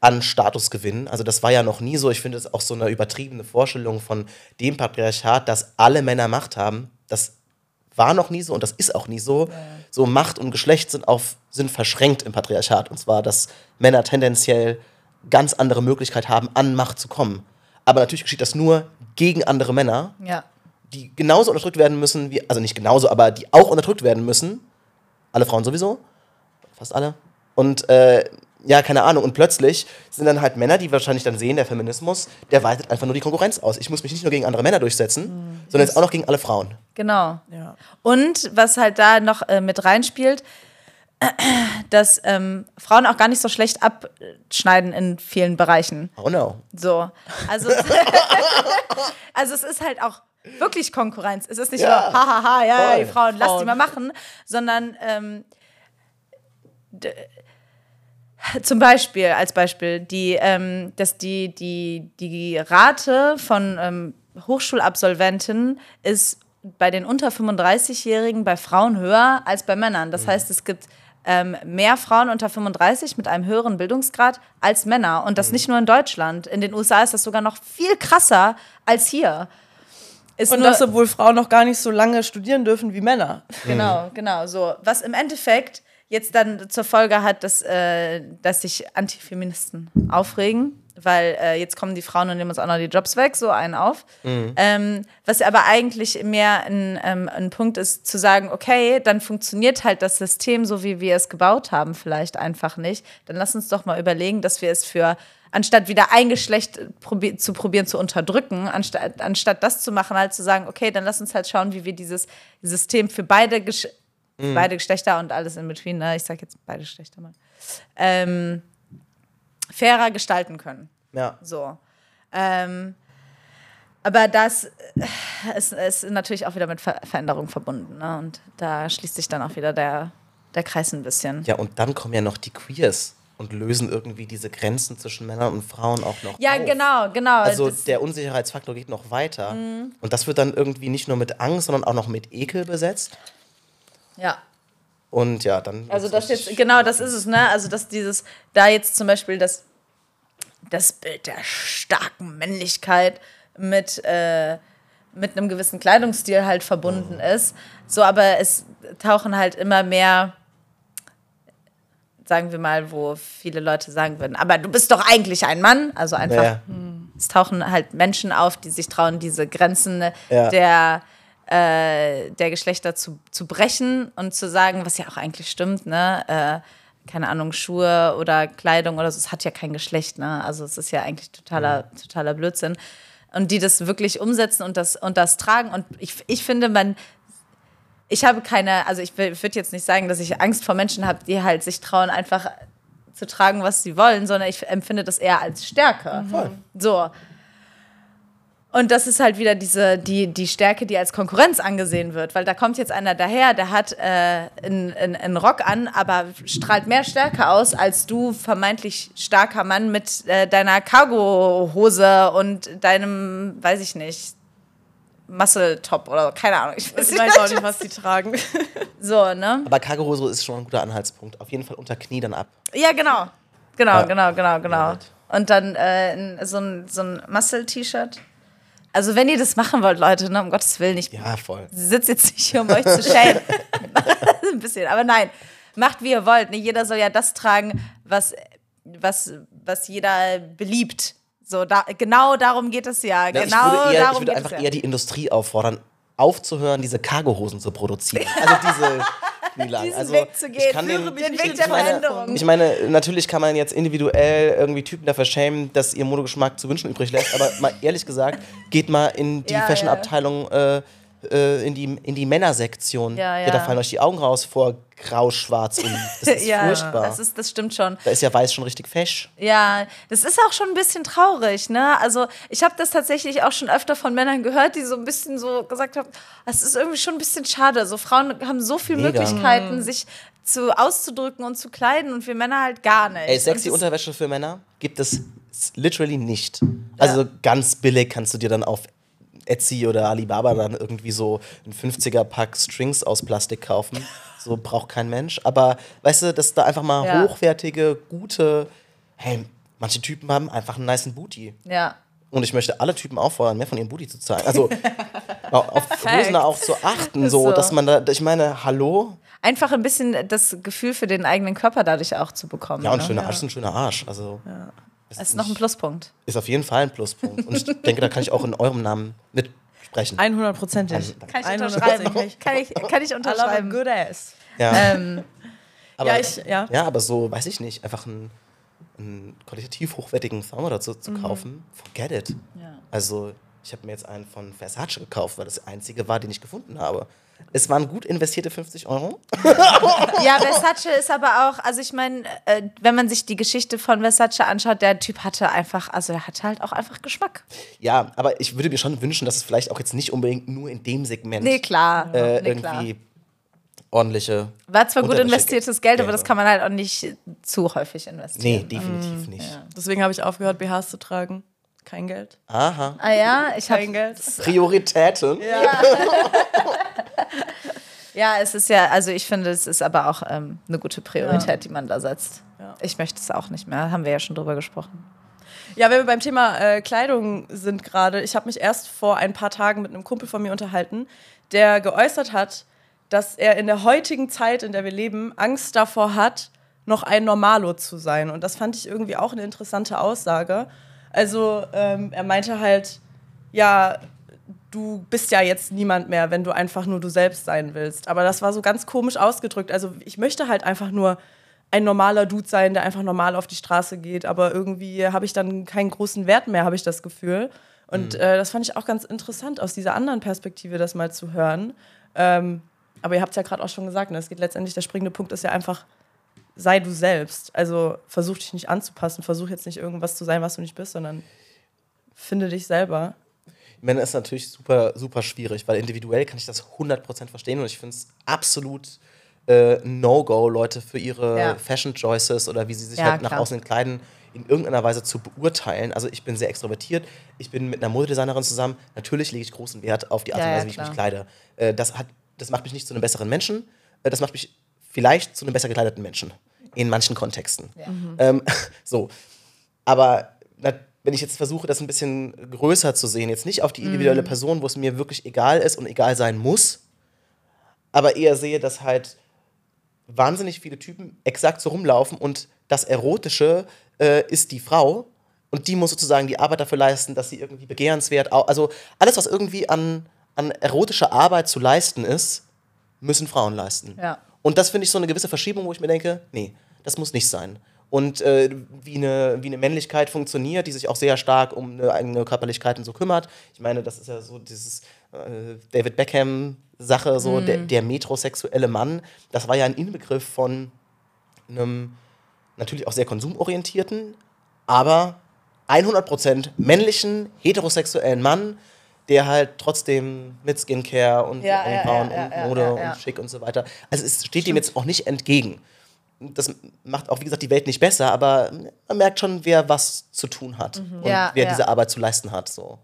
an Status gewinnen. Also das war ja noch nie so. Ich finde es auch so eine übertriebene Vorstellung von dem Patriarchat, dass alle Männer Macht haben. Das war noch nie so und das ist auch nie so. So Macht und Geschlecht sind, auf, sind verschränkt im Patriarchat. Und zwar, dass Männer tendenziell ganz andere Möglichkeit haben, an Macht zu kommen. Aber natürlich geschieht das nur gegen andere Männer, Ja. die genauso unterdrückt werden müssen, wie, also nicht genauso, aber die auch unterdrückt werden müssen. Alle Frauen sowieso. Fast alle. Und äh, ja, keine Ahnung. Und plötzlich sind dann halt Männer, die wahrscheinlich dann sehen, der Feminismus, der weitet einfach nur die Konkurrenz aus. Ich muss mich nicht nur gegen andere Männer durchsetzen, sondern jetzt auch noch gegen alle Frauen. Genau. Ja. Und was halt da noch äh, mit reinspielt, dass ähm, Frauen auch gar nicht so schlecht abschneiden in vielen Bereichen. Oh no. So. Also, also es ist halt auch wirklich Konkurrenz. Es ist nicht Ja. nur, hahaha, ja, Voll. die Frauen, lass die mal machen, sondern ähm, zum Beispiel, als Beispiel, die, ähm, dass die, die, die Rate von ähm, Hochschulabsolventen ist bei den unter 35-Jährigen bei Frauen höher als bei Männern. Das heißt, es gibt ähm, mehr Frauen unter 35 mit einem höheren Bildungsgrad als Männer. Und das nicht nur in Deutschland. In den USA ist das sogar noch viel krasser als hier. Ist Und das, obwohl Frauen noch gar nicht so lange studieren dürfen wie Männer. Genau, genau. So, was im Endeffekt jetzt dann zur Folge hat, dass, äh, dass sich Antifeministen aufregen, weil äh, jetzt kommen die Frauen und nehmen uns auch noch die Jobs weg, so einen auf. Ähm, was aber eigentlich mehr ein, ähm, ein Punkt ist, zu sagen, okay, dann funktioniert halt das System so, wie wir es gebaut haben, vielleicht einfach nicht. Dann lass uns doch mal überlegen, dass wir es für anstatt wieder ein Geschlecht probi zu probieren zu unterdrücken, anstatt, anstatt das zu machen, halt zu sagen, okay, dann lass uns halt schauen, wie wir dieses System für beide, Gesch beide Geschlechter und alles in between, ne? ich sag jetzt beide Geschlechter mal, ähm, fairer gestalten können. Ja. So. Ähm, aber das äh, ist, ist natürlich auch wieder mit Ver Veränderung verbunden. Ne? Und da schließt sich dann auch wieder der, der Kreis ein bisschen. Ja, und dann kommen ja noch die Queers und lösen irgendwie diese Grenzen zwischen Männern und Frauen auch noch Ja, auf. genau, genau. Also der Unsicherheitsfaktor geht noch weiter. Und das wird dann irgendwie nicht nur mit Angst, sondern auch noch mit Ekel besetzt. ja. Und ja, dann. Also das jetzt, genau, das ist es, ne? Also dass dieses, da jetzt zum Beispiel das, das Bild der starken Männlichkeit mit, äh, mit einem gewissen Kleidungsstil halt verbunden ist. So, aber es tauchen halt immer mehr, sagen wir mal, wo viele Leute sagen würden, aber du bist doch eigentlich ein Mann. Also einfach, Ja. es tauchen halt Menschen auf, die sich trauen, diese Grenzen Ja. der, äh, der Geschlechter zu, zu brechen und zu sagen, was ja auch eigentlich stimmt, ne? Äh, keine Ahnung, Schuhe oder Kleidung oder so, es hat ja kein Geschlecht, ne? Also es ist ja eigentlich totaler, totaler Blödsinn. Und die das wirklich umsetzen und das, und das tragen. Und ich, ich finde, man, ich habe keine, also ich würde jetzt nicht sagen, dass ich Angst vor Menschen habe, die halt sich trauen, einfach zu tragen, was sie wollen, sondern ich empfinde das eher als Stärke. So. Und das ist halt wieder diese, die, die Stärke, die als Konkurrenz angesehen wird, weil da kommt jetzt einer daher, der hat äh, einen, einen, einen Rock an, aber strahlt mehr Stärke aus als du, vermeintlich starker Mann, mit äh, deiner Cargo-Hose und deinem, weiß ich nicht, Muscle-Top oder keine Ahnung. Ich weiß Ich weiß auch nicht, was die tragen. So, ne? Aber Cargo-Hose ist schon ein guter Anhaltspunkt. Auf jeden Fall unter Knie dann ab. Ja, genau. Genau, Ja. genau, genau, genau. Und dann äh, ein- so ein, so ein Muscle-T-Shirt. Also, wenn ihr das machen wollt, Leute, ne, um Gottes Willen, ich Ja, voll. sitze jetzt nicht hier, um euch zu schämen. ein bisschen, aber nein. Macht, wie ihr wollt. Ne? Jeder soll ja das tragen, was, was, was jeder beliebt. So, da, genau darum geht es ja. Ja, genau ich würde, eher, ich würde einfach ja. eher die Industrie auffordern, aufzuhören, diese Cargohosen zu produzieren. Also diese Knielangen. Diesen also Weg zu gehen. Ich kann den, Den Weg der meine, Veränderung. Ich meine, natürlich kann man jetzt individuell irgendwie Typen dafür schämen, dass ihr Modegeschmack zu wünschen übrig lässt, aber mal ehrlich gesagt, geht mal in die Ja, Fashion-Abteilung äh, äh, in, die, in die Männersektion. Ja, da ja. fallen euch die Augen raus vor grau, schwarz, oliv. Das ist ja, furchtbar. das, ist, das stimmt schon. da ist ja weiß schon richtig fesch. Ja, das ist auch schon ein bisschen traurig, ne? Also ich habe das tatsächlich auch schon öfter von Männern gehört, die so ein bisschen so gesagt haben, es ist irgendwie schon ein bisschen schade. So Frauen haben so viele Mega. Möglichkeiten, sich zu auszudrücken und zu kleiden und wir Männer halt gar nicht. Ey, sexy Unterwäsche für Männer gibt es literally nicht. Also ganz billig kannst du dir dann auf Etsy oder Alibaba dann irgendwie so ein 50er-Pack Strings aus Plastik kaufen. So braucht kein Mensch. Aber weißt du, dass da einfach mal Ja. hochwertige, gute. Hey, manche Typen haben einfach einen niceen Booty. Ja. Und ich möchte alle Typen auffordern, mehr von ihrem Booty zu zeigen. Also au- auf Größen auch zu achten, so, so. dass man da, ich meine, hallo? Einfach ein bisschen das Gefühl für den eigenen Körper dadurch auch zu bekommen. Ja, und ne? schöner Arsch ist ein schöner Arsch. Also Das ist noch ein Pluspunkt. ist auf jeden Fall ein Pluspunkt. Und ich denke, da kann ich auch in eurem Namen mitsprechen. 100%ig. Kann ich 100%ig. unterschreiben. Kann ich, kann ich unterschreiben. good ass. Ja, Ähm, aber, ja, ich, ja. ja, aber so, weiß ich nicht, einfach einen, einen qualitativ hochwertigen Thermometer zu, zu kaufen, forget it. Ja. Also, ich habe mir jetzt einen von Versace gekauft, weil das der einzige war, den ich gefunden habe. Es waren gut investierte 50 Euro. ja, Versace ist aber auch, also ich meine, äh, wenn man sich die Geschichte von Versace anschaut, der Typ hatte einfach, also er hatte halt auch einfach Geschmack. Ja, aber ich würde mir schon wünschen, dass es vielleicht auch jetzt nicht unbedingt nur in dem Segment Nee, klar. äh, nee, klar. irgendwie ordentliche. War zwar gut investiertes Geld, aber das kann man halt auch nicht zu häufig Nee, investieren. definitiv nicht. Deswegen habe ich aufgehört, BHs zu tragen. Kein Geld. Aha. Ah ja, ich habe Kein Geld. Prioritäten. Ja, es ist ja, also ich finde, es ist aber auch ähm, eine gute Priorität, die man da setzt. Ich möchte es auch nicht mehr, haben wir ja schon drüber gesprochen. Ja, wenn wir beim Thema äh, Kleidung sind gerade, ich habe mich erst vor ein paar Tagen mit einem Kumpel von mir unterhalten, der geäußert hat, dass er in der heutigen Zeit, in der wir leben, Angst davor hat, noch ein Normalo zu sein. Und das fand ich irgendwie auch eine interessante Aussage. Also ähm, er meinte halt, ja, du bist ja jetzt niemand mehr, wenn du einfach nur du selbst sein willst. Aber das war so ganz komisch ausgedrückt. Also ich möchte halt einfach nur ein normaler Dude sein, der einfach normal auf die Straße geht. Aber irgendwie habe ich dann keinen großen Wert mehr, habe ich das Gefühl. Und äh, das fand ich auch ganz interessant, aus dieser anderen Perspektive das mal zu hören. Ähm, aber ihr habt es ja gerade auch schon gesagt, ne? es geht letztendlich, der springende Punkt ist ja einfach, sei du selbst. Also versuch dich nicht anzupassen, versuch jetzt nicht irgendwas zu sein, was du nicht bist, sondern finde dich selber. Männer ist natürlich super, super schwierig, weil individuell kann ich das 100% verstehen und ich finde es absolut äh, No-Go, Leute für ihre Ja. Fashion Choices oder wie sie sich Ja, halt nach klar. außen kleiden, in irgendeiner Weise zu beurteilen. Also ich bin sehr extrovertiert, ich bin mit einer Modedesignerin zusammen, natürlich lege ich großen Wert auf die Art Ja, und ja, Weise, wie ich mich kleide. Äh, das, hat, das macht mich nicht zu einem besseren Menschen, äh, das macht mich vielleicht zu einem besser gekleideten Menschen. In manchen Kontexten. Ähm, so. Aber na, wenn ich jetzt versuche, das ein bisschen größer zu sehen, jetzt nicht auf die individuelle Mhm. Person, wo es mir wirklich egal ist und egal sein muss, aber eher sehe, dass halt wahnsinnig viele Typen exakt so rumlaufen und das Erotische äh, ist die Frau und die muss sozusagen die Arbeit dafür leisten, dass sie irgendwie begehrenswert, also alles, was irgendwie an, an erotischer Arbeit zu leisten ist, müssen Frauen leisten. Ja. Und das finde ich so eine gewisse Verschiebung, wo ich mir denke, nee, das muss nicht sein. Und äh, wie, eine, wie eine Männlichkeit funktioniert, die sich auch sehr stark um eine eigene Körperlichkeit und so kümmert. Ich meine, das ist ja so dieses äh, David Beckham-Sache, so der, der metrosexuelle Mann. Das war ja ein Inbegriff von einem natürlich auch sehr konsumorientierten, aber 100% männlichen, heterosexuellen Mann, der halt trotzdem mit Skincare und Ja, Augenbrauen ja, ja, und Mode und schick und so weiter. Also es steht dem jetzt auch nicht entgegen. Das macht auch, wie gesagt, die Welt nicht besser, aber man merkt schon, wer was zu tun hat und Mhm. Ja, wer ja. diese Arbeit zu leisten hat. So.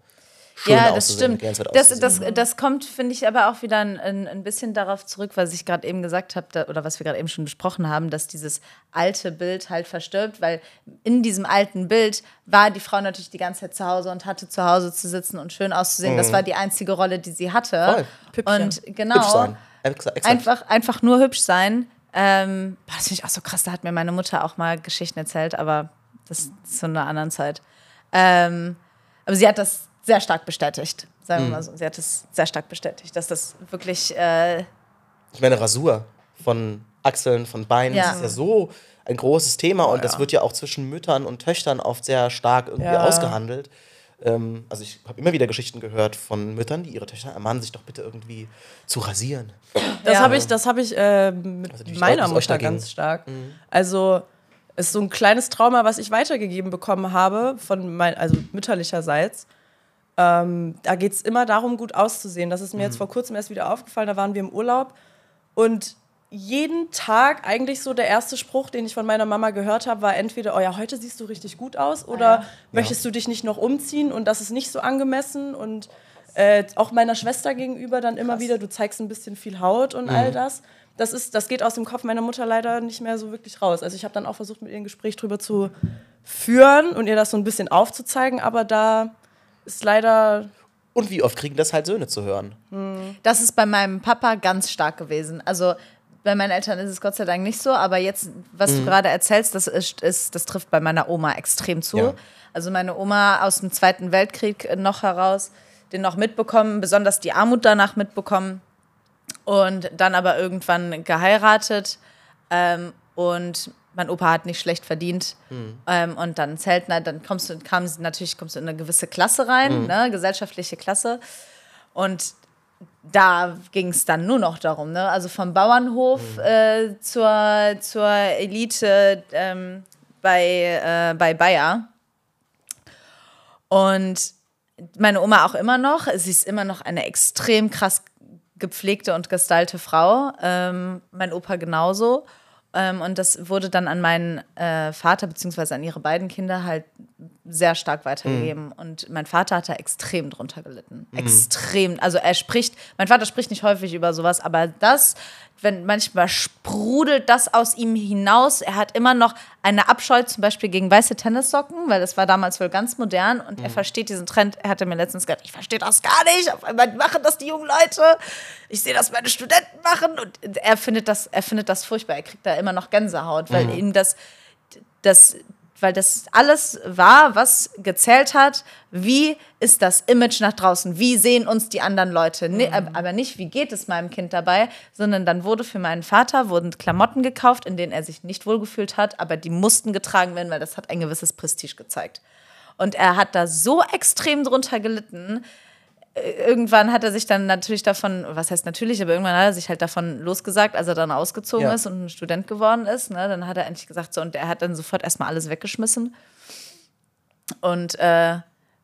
Schön Ja, das stimmt. Das, das, das kommt, finde ich, aber auch wieder ein, ein, ein bisschen darauf zurück, was ich gerade eben gesagt habe, oder was wir gerade eben schon besprochen haben, dass dieses alte Bild halt verstirbt, weil in diesem alten Bild war die Frau natürlich die ganze Zeit zu Hause und hatte zu Hause zu sitzen und schön auszusehen. Das war die einzige Rolle, die sie hatte. Mhm. Und genau. Einfach, einfach nur hübsch sein. Ähm, boah, das finde ich auch so krass. Da hat mir meine Mutter auch mal Geschichten erzählt, aber das ist zu einer anderen Zeit. Ähm, aber sie hat das sehr stark bestätigt. Sagen Mhm. wir mal so. Sie hat es sehr stark bestätigt, dass das wirklich. Äh, Ich meine, Rasur von Achseln, von Beinen, Ja. das ist ja so ein großes Thema und das wird ja auch zwischen Müttern und Töchtern oft sehr stark irgendwie Ja. ausgehandelt. Ähm, also ich habe immer wieder Geschichten gehört von Müttern, die ihre Töchter ermahnen, sich doch bitte irgendwie zu rasieren. Das Ja. habe ich, das hab ich äh, mit Also meiner Mutter ganz stark. Also ist so ein kleines Trauma, was ich weitergegeben bekommen habe, von mein, also mütterlicherseits. Ähm, da geht es immer darum, gut auszusehen. Das ist mir jetzt vor kurzem erst wieder aufgefallen. Da waren wir im Urlaub und jeden Tag eigentlich so der erste Spruch, den ich von meiner Mama gehört habe, war entweder, oh ja, heute siehst du richtig gut aus oder möchtest du dich nicht noch umziehen und das ist nicht so angemessen und äh, auch meiner Schwester gegenüber dann immer wieder, du zeigst ein bisschen viel Haut und all das. Das, ist, das geht aus dem Kopf meiner Mutter leider nicht mehr so wirklich raus. Also ich habe dann auch versucht, mit ihr ein Gespräch drüber zu führen und ihr das so ein bisschen aufzuzeigen, aber da ist leider Und wie oft kriegen das halt Söhne zu hören? Das ist bei meinem Papa ganz stark gewesen. Also bei meinen Eltern ist es Gott sei Dank nicht so, aber jetzt, was du gerade erzählst, das, ist, ist, das trifft bei meiner Oma extrem zu. Ja. Also meine Oma aus dem Zweiten Weltkrieg noch heraus, den noch mitbekommen, besonders die Armut danach mitbekommen und dann aber irgendwann geheiratet ähm, und mein Opa hat nicht schlecht verdient ähm, und dann Zeltner, dann kommst du, kam, natürlich kommst du in eine gewisse Klasse rein, ne, gesellschaftliche Klasse und da ging es dann nur noch darum, ne? also vom Bauernhof äh, zur, zur Elite ähm, bei, äh, bei Bayer. Und meine Oma auch immer noch. Sie ist immer noch eine extrem krass gepflegte und gestylte Frau. Ähm, mein Opa genauso. Ähm, und das wurde dann an meinen äh, Vater beziehungsweise an ihre beiden Kinder halt sehr stark weitergegeben. Und mein Vater hat da extrem drunter gelitten. Extrem. Also er spricht, mein Vater spricht nicht häufig über sowas, aber das, wenn manchmal sprudelt das aus ihm hinaus. Er hat immer noch eine Abscheu zum Beispiel gegen weiße Tennissocken, weil das war damals wohl ganz modern und er versteht diesen Trend. Er hatte mir letztens gesagt, ich verstehe das gar nicht. Auf einmal machen das die jungen Leute. Ich sehe das meine Studenten machen und er findet das, er findet das furchtbar. Er kriegt da immer noch Gänsehaut, weil ihm das, das weil das alles war, was gezählt hat, wie ist das Image nach draußen, wie sehen uns die anderen Leute, Ne- aber nicht, wie geht es meinem Kind dabei, sondern dann wurde für meinen Vater, wurden Klamotten gekauft, in denen er sich nicht wohlgefühlt hat, aber die mussten getragen werden, weil das hat ein gewisses Prestige gezeigt. Und er hat da so extrem drunter gelitten, irgendwann hat er sich dann natürlich davon, was heißt natürlich, aber irgendwann hat er sich halt davon losgesagt, als er dann ausgezogen Ja. ist und ein Student geworden ist. Ne, dann hat er endlich gesagt, so, und er hat dann sofort erstmal alles weggeschmissen. Und äh,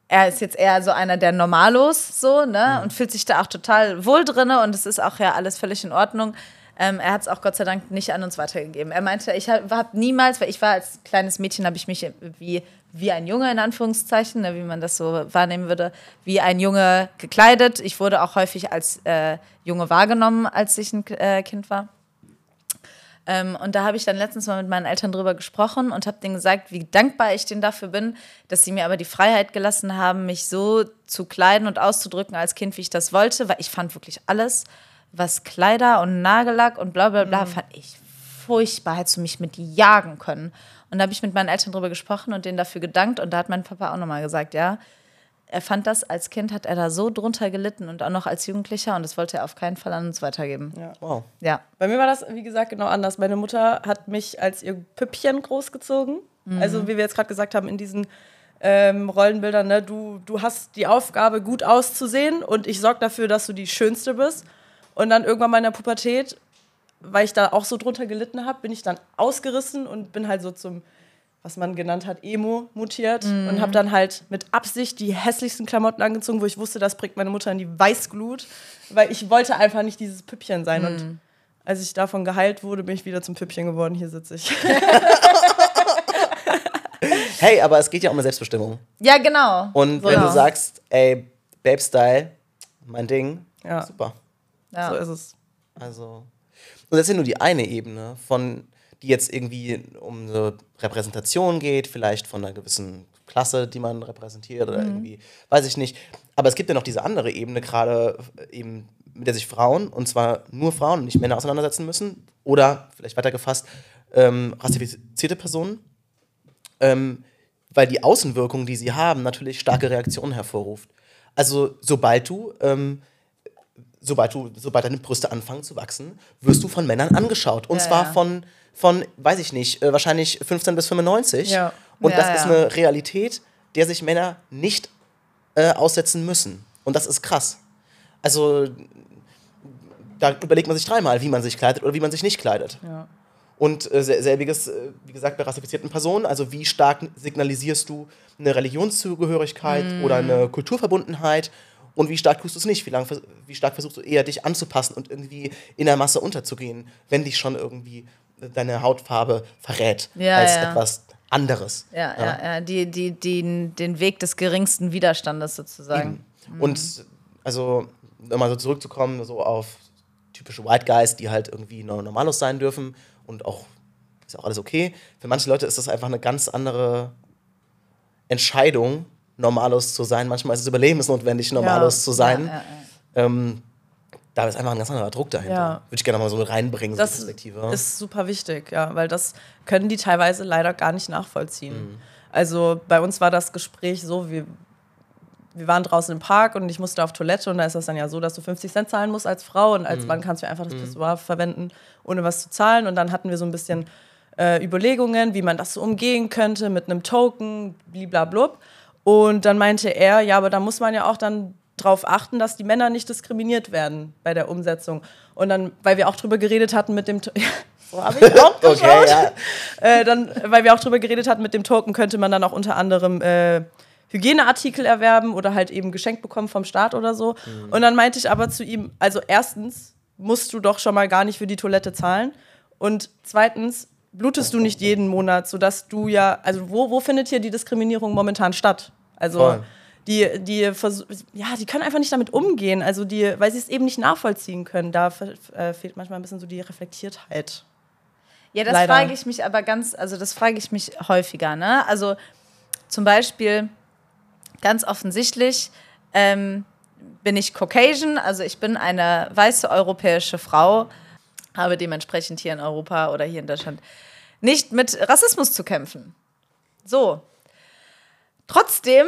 er ist jetzt eher so einer der Normalos, so, ne, und fühlt sich da auch total wohl drinne und es ist auch ja alles völlig in Ordnung. Ähm, er hat es auch Gott sei Dank nicht an uns weitergegeben. Er meinte, ich habe hab niemals, weil ich war als kleines Mädchen, habe ich mich wie, wie ein Junge in Anführungszeichen, ne, wie man das so wahrnehmen würde, wie ein Junge gekleidet. Ich wurde auch häufig als äh, Junge wahrgenommen, als ich ein äh, Kind war. Ähm, und da habe ich dann letztens mal mit meinen Eltern drüber gesprochen und habe denen gesagt, wie dankbar ich denen dafür bin, dass sie mir aber die Freiheit gelassen haben, mich so zu kleiden und auszudrücken als Kind, wie ich das wollte, weil ich fand wirklich alles, was Kleider und Nagellack und bla bla bla, fand ich furchtbar, hättest du mich mit jagen können. Und da habe ich mit meinen Eltern drüber gesprochen und denen dafür gedankt und da hat mein Papa auch nochmal gesagt, ja, er fand das, als Kind hat er da so drunter gelitten und auch noch als Jugendlicher und das wollte er auf keinen Fall an uns weitergeben. Wow. ja. Bei mir war das, wie gesagt, genau anders. Meine Mutter hat mich als ihr Püppchen großgezogen. Also, wie wir jetzt gerade gesagt haben, in diesen ähm, Rollenbildern, ne, du, du hast die Aufgabe, gut auszusehen und ich sorge dafür, dass du die Schönste bist. Und dann irgendwann mal in der Pubertät, weil ich da auch so drunter gelitten habe, bin ich dann ausgerissen und bin halt so zum, was man genannt hat, Emo mutiert und habe dann halt mit Absicht die hässlichsten Klamotten angezogen, wo ich wusste, das bringt meine Mutter in die Weißglut, weil ich wollte einfach nicht dieses Püppchen sein. Und als ich davon geheilt wurde, bin ich wieder zum Püppchen geworden. Hier sitze ich. Hey, aber es geht ja um eine Selbstbestimmung. Ja, genau. Und wenn Genau. du sagst, ey, Babe-Style, mein Ding, Ja. super. ja. So ist es. Also, und das ist ja nur die eine Ebene, von, die jetzt irgendwie um eine Repräsentation geht, vielleicht von einer gewissen Klasse, die man repräsentiert oder irgendwie, weiß ich nicht. Aber es gibt ja noch diese andere Ebene, gerade eben, mit der sich Frauen, und zwar nur Frauen, nicht Männer auseinandersetzen müssen. Oder, vielleicht weiter gefasst, ähm, rassifizierte Personen. Ähm, weil die Außenwirkung, die sie haben, natürlich starke Reaktionen hervorruft. Also, sobald du ähm, sobald du, sobald deine Brüste anfangen zu wachsen, wirst du von Männern angeschaut. Und Ja, zwar ja. von, von, weiß ich nicht, äh, wahrscheinlich 15 bis 95. Ja. Und das ist eine Realität, der sich Männer nicht äh, aussetzen müssen. Und das ist krass. Also da überlegt man sich dreimal, wie man sich kleidet oder wie man sich nicht kleidet. Und äh, sel- selbiges, äh, wie gesagt, bei rassifizierten Personen. Also wie stark signalisierst du eine Religionszugehörigkeit oder eine Kulturverbundenheit und wie stark tust du es nicht? Wie, lang, wie stark versuchst du eher dich anzupassen und irgendwie in der Masse unterzugehen, wenn dich schon irgendwie deine Hautfarbe verrät Ja, als ja. etwas anderes. Ja, ja, ja. Die, die, die, den Weg des geringsten Widerstandes sozusagen. Und also, um mal so zurückzukommen, so auf typische White Guys, die halt irgendwie no- normalos sein dürfen und auch, ist auch alles okay. Für manche Leute ist das einfach eine ganz andere Entscheidung, normalos zu sein. Manchmal ist es überlebensnotwendig, normalos zu sein. Ja, ja, ja. Ähm, da ist einfach ein ganz anderer Druck dahinter. Ja. Würde ich gerne mal so reinbringen, so die Das Perspektive. ist super wichtig, ja, weil das können die teilweise leider gar nicht nachvollziehen. Mhm. Also bei uns war das Gespräch so, wir, wir waren draußen im Park und ich musste auf Toilette und da ist das dann ja so, dass du 50 Cent zahlen musst als Frau und Mhm. als Mann kannst du einfach das Pissoir verwenden, ohne was zu zahlen. Und dann hatten wir so ein bisschen äh, Überlegungen, wie man das so umgehen könnte mit einem Token, bliblablub. Und dann meinte er, ja, aber da muss man ja auch dann drauf achten, dass die Männer nicht diskriminiert werden bei der Umsetzung. Und dann, weil wir auch drüber geredet hatten mit dem, To- so habe ich auch geschaut. okay, ja. äh, dann, weil wir auch drüber geredet hatten, mit dem Token könnte man dann auch unter anderem äh, Hygieneartikel erwerben oder halt eben geschenkt bekommen vom Staat oder so. Und dann meinte ich aber zu ihm, also erstens musst du doch schon mal gar nicht für die Toilette zahlen und zweitens blutest du nicht jeden Monat, sodass du ja, also wo, wo findet hier die Diskriminierung momentan statt? Also Voll. die, die, ja, die können einfach nicht damit umgehen, also die, weil sie es eben nicht nachvollziehen können. Da äh, fehlt manchmal ein bisschen so die Reflektiertheit. Ja, das Leider. frage ich mich aber ganz, also das frage ich mich häufiger, ne? Also zum Beispiel ganz offensichtlich ähm, bin ich Caucasian, also ich bin eine weiße europäische Frau, habe dementsprechend hier in Europa oder hier in Deutschland nicht mit Rassismus zu kämpfen. So. Trotzdem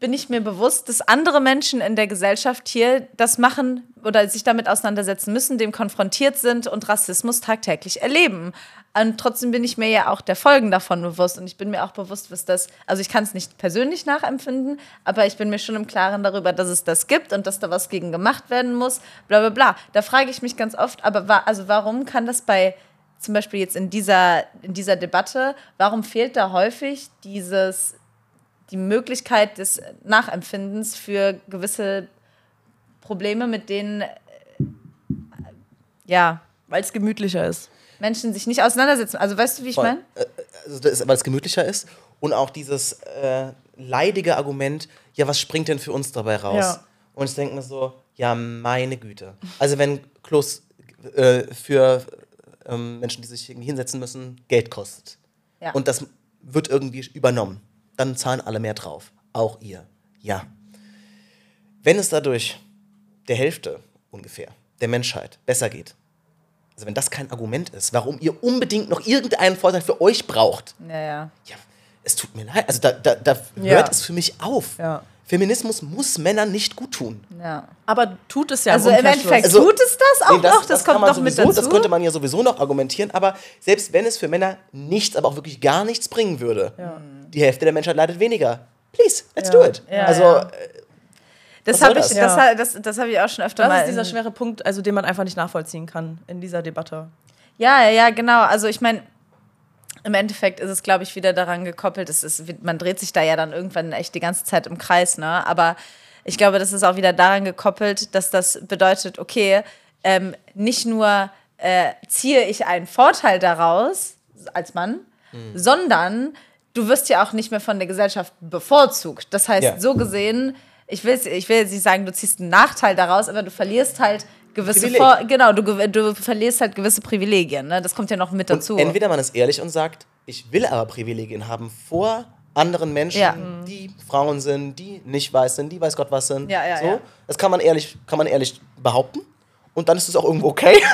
bin ich mir bewusst, dass andere Menschen in der Gesellschaft hier das machen oder sich damit auseinandersetzen müssen, dem konfrontiert sind und Rassismus tagtäglich erleben. Und trotzdem bin ich mir ja auch der Folgen davon bewusst und ich bin mir auch bewusst, was das, also ich kann es nicht persönlich nachempfinden, aber ich bin mir schon im Klaren darüber, dass es das gibt und dass da was gegen gemacht werden muss, bla bla bla. Da frage ich mich ganz oft, aber wa also warum kann das bei zum Beispiel jetzt in dieser, in dieser Debatte, warum fehlt da häufig dieses, die Möglichkeit des Nachempfindens für gewisse Probleme, mit denen äh, ja, Weil es gemütlicher ist. Menschen sich nicht auseinandersetzen. Also weißt du, wie ich meine? Äh, Also weil es gemütlicher ist und auch dieses äh, leidige Argument, ja, was springt denn für uns dabei raus? Ja. Und ich denke mir so, ja, meine Güte. Also wenn Klos äh, für ähm, Menschen, die sich irgendwie hinsetzen müssen, Geld kostet Ja. und das wird irgendwie übernommen, dann zahlen alle mehr drauf. Auch ihr. Ja. Wenn es dadurch der Hälfte ungefähr der Menschheit besser geht, also wenn das kein Argument ist, warum ihr unbedingt noch irgendeinen Vorteil für euch braucht, ja, ja. ja, es tut mir leid. Also da, da, da Ja. hört es für mich auf. Ja. Feminismus muss Männern nicht gut tun. ja. Aber tut es ja Also im. Endeffekt Also- tut es das auch Nee, noch, das, kann kommt man noch mit sowieso, dazu. Das könnte man ja sowieso noch argumentieren, aber selbst wenn es für Männer nichts, aber auch wirklich gar nichts bringen würde, die Hälfte der Menschheit leidet weniger. Please, let's Ja. do it. Ja, also, ja. äh, das habe ich, das? das, Ja. das, das, habe ich auch schon öfter Das mal. ist dieser schwere Punkt, also den man einfach nicht nachvollziehen kann in dieser Debatte. Ja, ja, ja, genau. Also ich meine, im Endeffekt ist es, glaube ich, wieder daran gekoppelt. Es ist, man dreht sich da ja dann irgendwann echt die ganze Zeit im Kreis, ne? Aber ich glaube, das ist auch wieder daran gekoppelt, dass das bedeutet, okay, ähm, nicht nur äh, ziehe ich einen Vorteil daraus als Mann, sondern du wirst ja auch nicht mehr von der Gesellschaft bevorzugt. Das heißt, Ja. so gesehen, ich will, ich will jetzt nicht sagen, du ziehst einen Nachteil daraus, aber du verlierst halt gewisse. Vor genau, du, du verlierst halt gewisse Privilegien. Ne? Das kommt ja noch mit und dazu. entweder man ist ehrlich und sagt, ich will aber Privilegien haben vor anderen Menschen, Ja. die Frauen sind, die nicht weiß sind, die weiß Gott was sind. Ja, ja, so. ja. Das kann man ehrlich, kann man ehrlich behaupten. Und dann ist es auch irgendwo okay.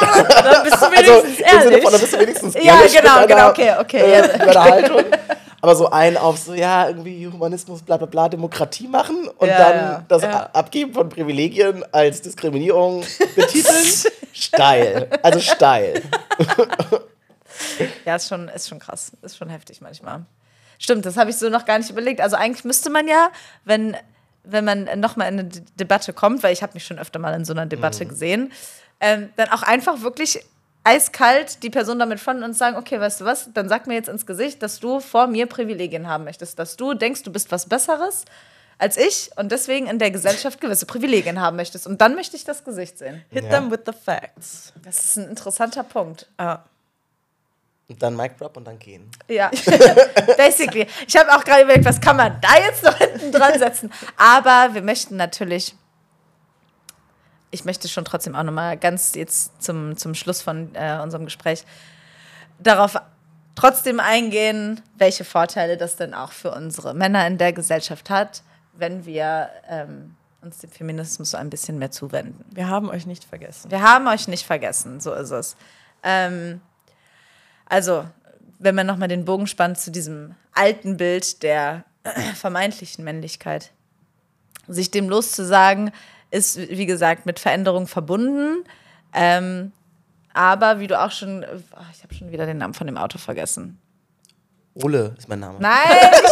Dann bist du Also wenigstens im Sinne ehrlich. von, dann bist du wenigstens Ja, ehrlich genau, mit deiner, genau, okay, okay, Äh, ja. Haltung. Aber so ein auf so, ja, irgendwie Humanismus, bla bla bla, Demokratie machen und Ja, dann ja, das ja. Abgeben von Privilegien als Diskriminierung betiteln, steil. Also steil. ja, ist schon, ist schon krass. Ist schon heftig manchmal. Stimmt, das habe ich so noch gar nicht überlegt. Also eigentlich müsste man ja, wenn, wenn man nochmal in eine D Debatte kommt, weil ich habe mich schon öfter mal in so einer Debatte gesehen, ähm, dann auch einfach wirklich eiskalt die Person damit von uns sagen, okay, weißt du was, dann sag mir jetzt ins Gesicht, dass du vor mir Privilegien haben möchtest, dass du denkst, du bist was Besseres als ich und deswegen in der Gesellschaft gewisse Privilegien haben möchtest. Und dann möchte ich das Gesicht sehen. Hit Ja. them with the facts. Das ist ein interessanter Punkt. Ah. Und dann Mic Drop und dann gehen. Ja, basically. Ich habe auch gerade überlegt, was kann man da jetzt noch hinten dran setzen. Aber wir möchten natürlich, ich möchte schon trotzdem auch nochmal ganz jetzt zum, zum Schluss von äh, unserem Gespräch darauf trotzdem eingehen, welche Vorteile das denn auch für unsere Männer in der Gesellschaft hat, wenn wir ähm, uns dem Feminismus so ein bisschen mehr zuwenden. Wir haben euch nicht vergessen. Wir haben euch nicht vergessen, so ist es. Ähm, also, wenn man nochmal den Bogen spannt zu diesem alten Bild der vermeintlichen Männlichkeit, sich dem loszusagen, ist, wie gesagt, mit Veränderung verbunden. Ähm, aber wie du auch schon, oh, ich habe schon wieder den Namen von dem Auto vergessen. Ole ist mein Name. Nein, ich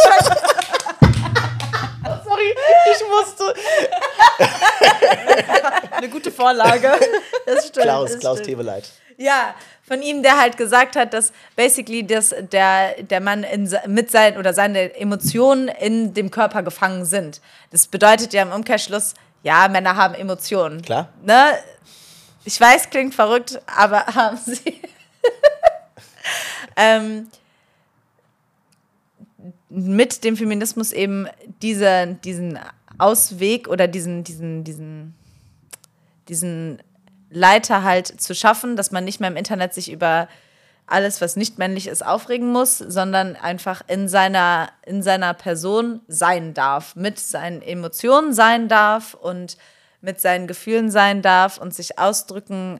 Sorry, ich musste. Eine gute Vorlage. das stimmt. Klaus, das Klaus. Teweleit. Ja, von ihm, der halt gesagt hat, dass basically das, der, der Mann in, mit seinen oder seine Emotionen in dem Körper gefangen sind. Das bedeutet ja im Umkehrschluss, ja, Männer haben Emotionen. Klar. Ne? Ich weiß, klingt verrückt, aber haben sie. ähm, mit dem Feminismus eben diese, diesen Ausweg oder diesen, diesen, diesen, diesen Leiter halt zu schaffen, dass man nicht mehr im Internet sich über alles, was nicht männlich ist, aufregen muss, sondern einfach in seiner, in seiner Person sein darf, mit seinen Emotionen sein darf und mit seinen Gefühlen sein darf und sich ausdrücken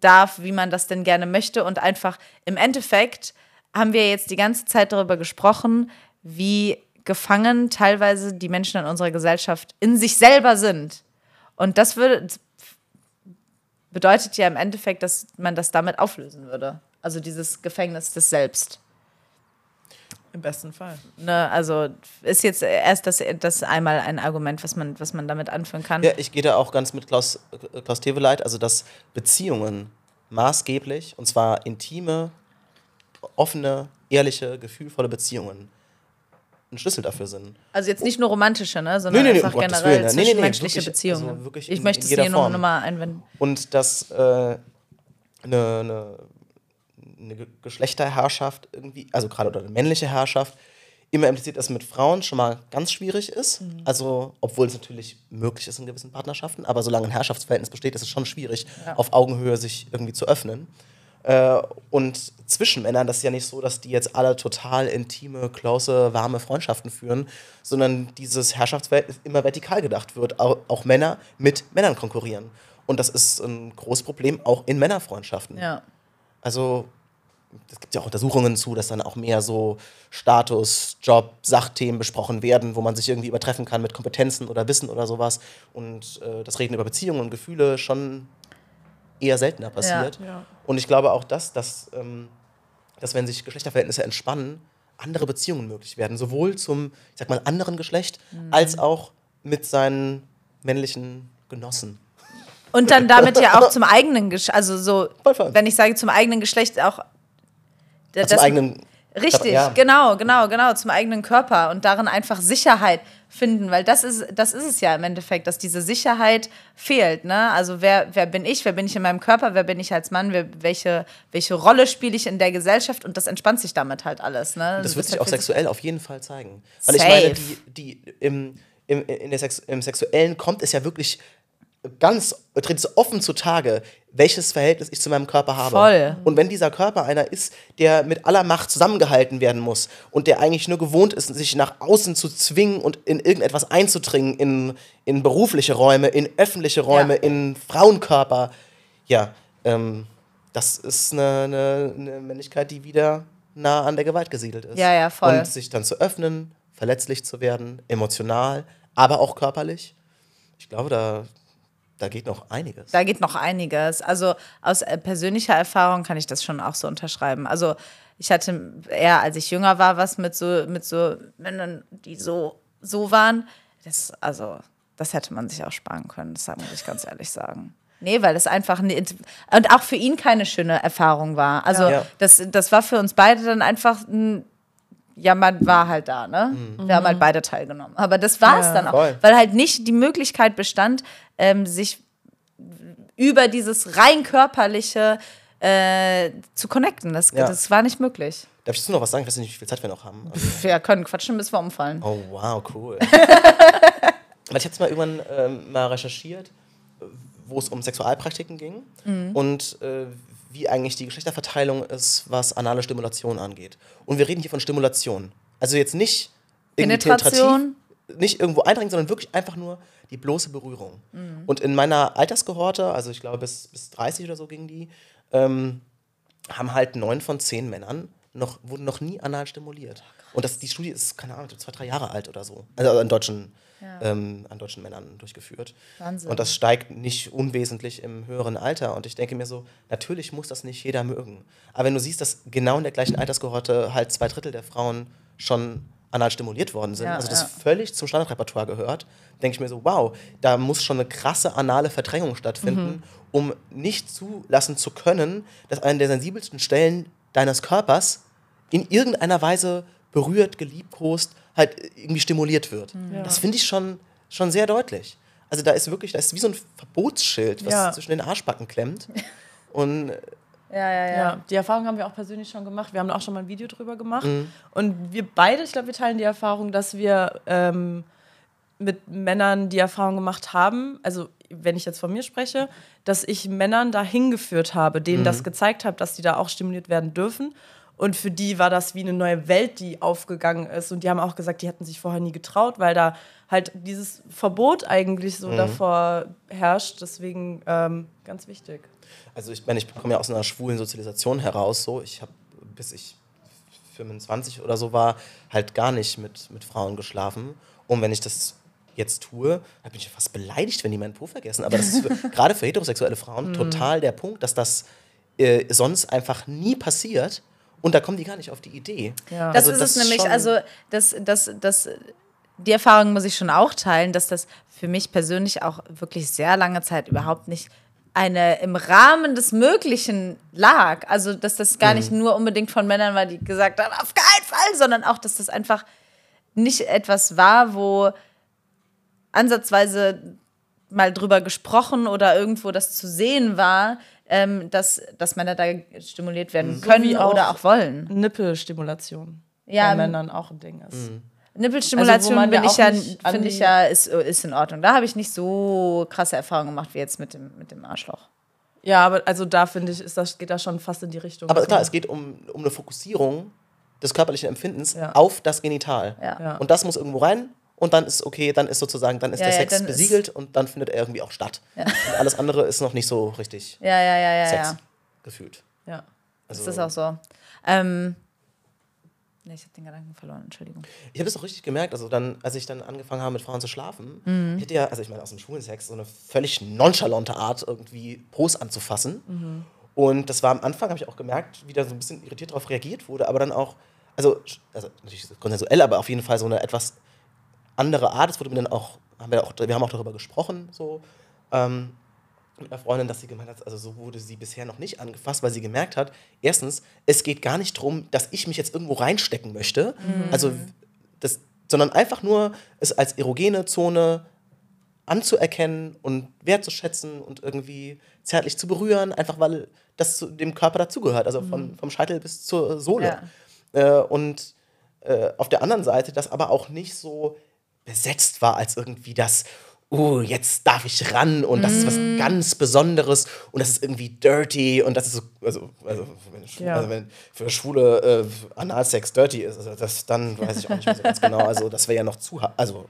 darf, wie man das denn gerne möchte. Und einfach im Endeffekt haben wir jetzt die ganze Zeit darüber gesprochen, wie gefangen teilweise die Menschen in unserer Gesellschaft in sich selber sind. Und das würde, bedeutet ja im Endeffekt, dass man das damit auflösen würde. Also dieses Gefängnis des Selbst. Im besten Fall. Ne? Also ist jetzt erst das, das einmal ein Argument, was man, was man damit anführen kann. Ja, ich gehe da auch ganz mit Klaus, Klaus Teweleit, also dass Beziehungen maßgeblich, und zwar intime, offene, ehrliche, gefühlvolle Beziehungen ein Schlüssel dafür sind. Also jetzt nicht nur romantische, ne? sondern Nee, nee, nee, einfach um generell Willen, ja. Nee, nee, nee, zwischenmenschliche wirklich, Beziehungen. also wirklich ich in- möchte es hier nur Form. noch mal einwenden. Und dass äh, eine, eine, eine Ge- Geschlechterherrschaft irgendwie, also gerade oder eine männliche Herrschaft, immer impliziert, dass mit Frauen schon mal ganz schwierig ist. Mhm. Also, obwohl es natürlich möglich ist in gewissen Partnerschaften, aber solange ein Herrschaftsverhältnis besteht, ist es schon schwierig, auf Augenhöhe sich irgendwie zu öffnen. Äh, und zwischen Männern, das ist ja nicht so, dass die jetzt alle total intime, close, warme Freundschaften führen, sondern dieses Herrschaftsverhältnis immer vertikal gedacht wird. Auch, auch Männer mit Männern konkurrieren. Und das ist ein großes Problem auch in Männerfreundschaften. Ja. Also es gibt ja auch Untersuchungen zu, dass dann auch mehr so Status, Job, Sachthemen besprochen werden, wo man sich irgendwie übertreffen kann mit Kompetenzen oder Wissen oder sowas. Und äh, das Reden über Beziehungen und Gefühle schon eher seltener passiert. Ja. Und ich glaube auch, dass, dass, ähm, dass wenn sich Geschlechterverhältnisse entspannen, andere Beziehungen möglich werden. Sowohl zum, ich sag mal, anderen Geschlecht, als auch mit seinen männlichen Genossen. Und dann damit ja auch zum eigenen Geschlecht, also so, wenn ich sage zum eigenen Geschlecht auch. Zum das- eigenen Richtig, Ja. genau, genau, genau, zum eigenen Körper und darin einfach Sicherheit finden, weil das ist, das ist es ja im Endeffekt, dass diese Sicherheit fehlt. Ne? Also wer, wer bin ich, wer bin ich in meinem Körper, wer bin ich als Mann, wer, welche, welche Rolle spiele ich in der Gesellschaft und das entspannt sich damit halt alles. Ne? Das Du wird sich halt auch sexuell auf jeden Fall zeigen. Weil ich Safe. meine, die, die im, im, in der Sex, im Sexuellen kommt es ja wirklich ganz, tritt es offen zutage, welches Verhältnis ich zu meinem Körper habe. Voll. Und wenn dieser Körper einer ist, der mit aller Macht zusammengehalten werden muss und der eigentlich nur gewohnt ist, sich nach außen zu zwingen und in irgendetwas einzudringen, in, in berufliche Räume, in öffentliche Räume, Ja. in Frauenkörper, ja, ähm, das ist eine, eine, eine Männlichkeit, die wieder nah an der Gewalt gesiedelt ist. Ja, ja, voll. Und sich dann zu öffnen, verletzlich zu werden, emotional, aber auch körperlich. Ich glaube, da, da geht noch einiges. Da geht noch einiges. Also aus äh, persönlicher Erfahrung kann ich das schon auch so unterschreiben. Also Ich hatte eher, als ich jünger war, was mit so, mit so Männern, die so, so waren. Das, also, das hätte man sich auch sparen können, das muss ich ganz ehrlich sagen. Nee, weil das einfach nie, und auch für ihn keine schöne Erfahrung war. Also Ja. das, das war für uns beide dann einfach ein, ja, man war halt da, ne? Wir haben halt beide teilgenommen. Aber das war es Ja. dann auch, Voll. weil halt nicht die Möglichkeit bestand, ähm, sich über dieses rein körperliche äh, zu connecten. Das, Ja. das war nicht möglich. Darf ich dazu noch was sagen? Ich weiß nicht, wie viel Zeit wir noch haben. Also, Wir können quatschen, bis wir umfallen. oh, wow, cool. Weil ich habe es mal irgendwann ähm, mal recherchiert, wo es um Sexualpraktiken ging und äh, wie eigentlich die Geschlechterverteilung ist, was anale Stimulation angeht. Und wir reden hier von Stimulation. Also jetzt nicht Penetration? Nicht irgendwo eindringen, sondern wirklich einfach nur die bloße Berührung. Und in meiner Alterskohorte, also ich glaube bis, bis 30 oder so ging die, ähm, haben halt neun von zehn Männern noch, wurden noch nie anal stimuliert. Und das, die Studie ist, keine Ahnung, zwei, drei Jahre alt oder so. Also an deutschen, ähm, an deutschen Männern durchgeführt. Wahnsinn. Und das steigt nicht unwesentlich im höheren Alter. Und ich denke mir so, natürlich muss das nicht jeder mögen. Aber wenn du siehst, dass genau in der gleichen Alterskohorte halt zwei Drittel der Frauen schon anal stimuliert worden sind, Ja, also das ja. völlig zum Standardrepertoire gehört, denke ich mir so, wow, da muss schon eine krasse anale Verdrängung stattfinden, um nicht zulassen zu können, dass eine der sensibelsten Stellen deines Körpers in irgendeiner Weise berührt, geliebkost, halt irgendwie stimuliert wird. Das finde ich schon, schon sehr deutlich. Also da ist wirklich, da ist wie so ein Verbotsschild, was Ja. zwischen den Arschbacken klemmt. Und Ja, ja, Ja, die Erfahrung haben wir auch persönlich schon gemacht. Wir haben auch schon mal ein Video drüber gemacht. Und wir beide, ich glaube, wir teilen die Erfahrung, dass wir ähm, mit Männern die Erfahrung gemacht haben, also wenn ich jetzt von mir spreche, dass ich Männern dahin geführt habe, denen das gezeigt habe, dass die da auch stimuliert werden dürfen. Und für die war das wie eine neue Welt, die aufgegangen ist. Und die haben auch gesagt, die hätten sich vorher nie getraut, weil da halt dieses Verbot eigentlich so davor herrscht. Deswegen ähm, ganz wichtig. Also ich meine, ich komme ja aus einer schwulen Sozialisation heraus. So, ich habe bis ich 25 oder so war halt gar nicht mit, mit Frauen geschlafen. Und wenn ich das jetzt tue, dann bin ich fast beleidigt, wenn die meinen Po vergessen. Aber das ist gerade für heterosexuelle Frauen total der Punkt, dass das äh, sonst einfach nie passiert. Und da kommen die gar nicht auf die Idee. Ja. Das Also ist es nämlich, schon- also das, das, das, die Erfahrung muss ich schon auch teilen, dass das für mich persönlich auch wirklich sehr lange Zeit überhaupt nicht eine im Rahmen des Möglichen lag. Also dass das gar nicht nur unbedingt von Männern war, die gesagt haben, auf keinen Fall, sondern auch, dass das einfach nicht etwas war, wo ansatzweise mal drüber gesprochen oder irgendwo das zu sehen war, ähm, dass, dass Männer da stimuliert werden So können wie auch- oder auch wollen. Nippelstimulation. Ja, bei Männern auch ein Ding ist. Nippelstimulation Also, bin ja ich ja, finde ich ja, ist, ist in Ordnung. Da habe ich nicht so krasse Erfahrungen gemacht wie jetzt mit dem, mit dem Arschloch. Ja, aber also da finde ich, ist das, geht das schon fast in die Richtung. Aber klar, man- es geht um, um eine Fokussierung des körperlichen Empfindens Ja. auf das Genital. Ja. Ja. Und das muss irgendwo rein und dann ist okay, dann ist sozusagen, dann ist Ja, der Sex besiegelt und dann findet er irgendwie auch statt. Und alles andere ist noch nicht so richtig Ja, ja, ja, ja, Sex ja. gefühlt. ja. Das Also, ist auch so. Ähm, nee, ich habe den Gedanken verloren, Entschuldigung. Ich habe das auch richtig gemerkt, also dann, als ich dann angefangen habe, mit Frauen zu schlafen, Mhm. ich hatte ja, also ich meine, aus dem schwulen Sex, so eine völlig nonchalante Art, irgendwie Pros anzufassen. Mhm. Und das war am Anfang, habe ich auch gemerkt, wie da so ein bisschen irritiert darauf reagiert wurde, aber dann auch, also, also natürlich konsensuell, aber auf jeden Fall so eine etwas andere Art. Es wurde mir dann auch, haben wir, auch, wir haben auch darüber gesprochen, so ähm, mit einer Freundin, dass sie gemeint hat, also so wurde sie bisher noch nicht angefasst, weil sie gemerkt hat, erstens, es geht gar nicht darum, dass ich mich jetzt irgendwo reinstecken möchte, also das, sondern einfach nur es als erogene Zone anzuerkennen und wertzuschätzen und irgendwie zärtlich zu berühren, einfach weil das zu dem Körper dazugehört, also von, vom Scheitel bis zur Sohle. Äh, und äh, auf der anderen Seite, das aber auch nicht so besetzt war als irgendwie das, oh, jetzt darf ich ran und das ist was ganz Besonderes und das ist irgendwie dirty und das ist so, also, also, wenn, Ja. also wenn für Schwule äh, Analsex dirty ist, also das, dann weiß ich auch nicht mehr so ganz genau, also das wäre ja noch zu, also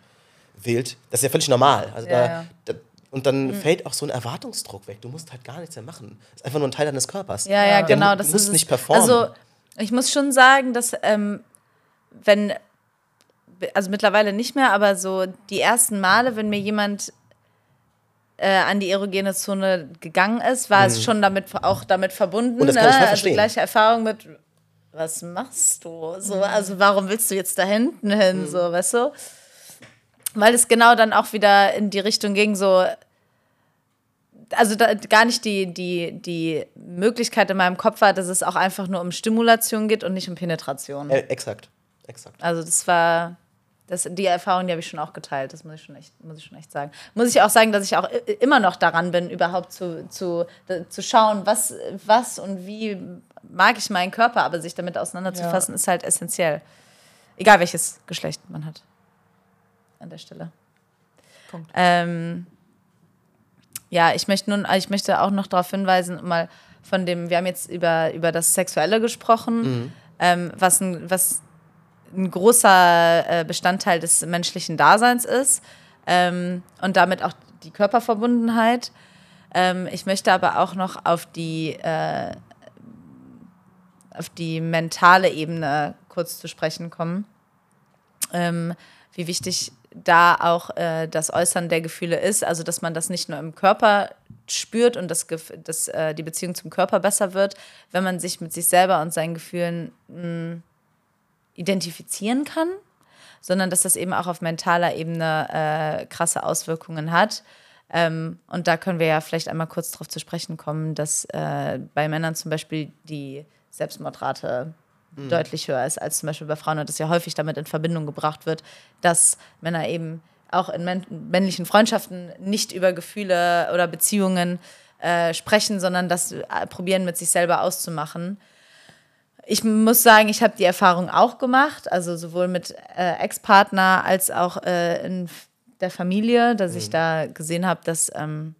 wild, das ist ja völlig normal. Also Ja, da, ja. da, und dann fällt auch so ein Erwartungsdruck weg. Du musst halt gar nichts mehr machen. Das ist einfach nur ein Teil deines Körpers. Ja, ja, Der genau. mu- Das muss ist es. nicht performen. Also, ich muss schon sagen, dass, ähm, wenn, also mittlerweile nicht mehr, aber so die ersten Male, wenn mir jemand äh, an die erogene Zone gegangen ist, war es schon damit auch damit verbunden. Mhm. Und das kann ich ne? Also verstehen. gleiche Erfahrung mit was machst du? So, also warum willst du jetzt da hinten hin? So, weißt du? Weil es genau dann auch wieder in die Richtung ging, so, also da, gar nicht die, die, die Möglichkeit in meinem Kopf war, dass es auch einfach nur um Stimulation geht und nicht um Penetration. Äh, exakt. Exakt. Also das war, das, die Erfahrung, die habe ich schon auch geteilt, das muss ich schon echt, muss ich schon echt sagen. Muss ich auch sagen, dass ich auch i- immer noch daran bin, überhaupt zu, zu, zu schauen, was, was und wie mag ich meinen Körper, aber sich damit auseinanderzufassen, ist halt essentiell. Egal welches Geschlecht man hat. An der Stelle. Punkt. Ähm, ja, ich möchte nun, ich möchte auch noch darauf hinweisen, mal von dem, wir haben jetzt über, über das Sexuelle gesprochen, ähm, was, ein, was ein großer äh, Bestandteil des menschlichen Daseins ist ähm, und damit auch die Körperverbundenheit. Ähm, ich möchte aber auch noch auf die, äh, auf die mentale Ebene kurz zu sprechen kommen. Ähm, wie wichtig da auch äh, das Äußern der Gefühle ist, also dass man das nicht nur im Körper spürt und das, Gef- dass äh, die Beziehung zum Körper besser wird, wenn man sich mit sich selber und seinen Gefühlen mh, identifizieren kann, sondern dass das eben auch auf mentaler Ebene äh, krasse Auswirkungen hat. Ähm, und da können wir ja vielleicht einmal kurz darauf zu sprechen kommen, dass äh, bei Männern zum Beispiel die Selbstmordrate deutlich höher ist als zum Beispiel bei Frauen und das ja häufig damit in Verbindung gebracht wird, dass Männer eben auch in män männlichen Freundschaften nicht über Gefühle oder Beziehungen äh, sprechen, sondern das äh, probieren mit sich selber auszumachen. Ich muss sagen, ich habe die Erfahrung auch gemacht, also sowohl mit äh, Ex-Partner als auch äh, in der Familie, dass ich da gesehen habe, dass ähm,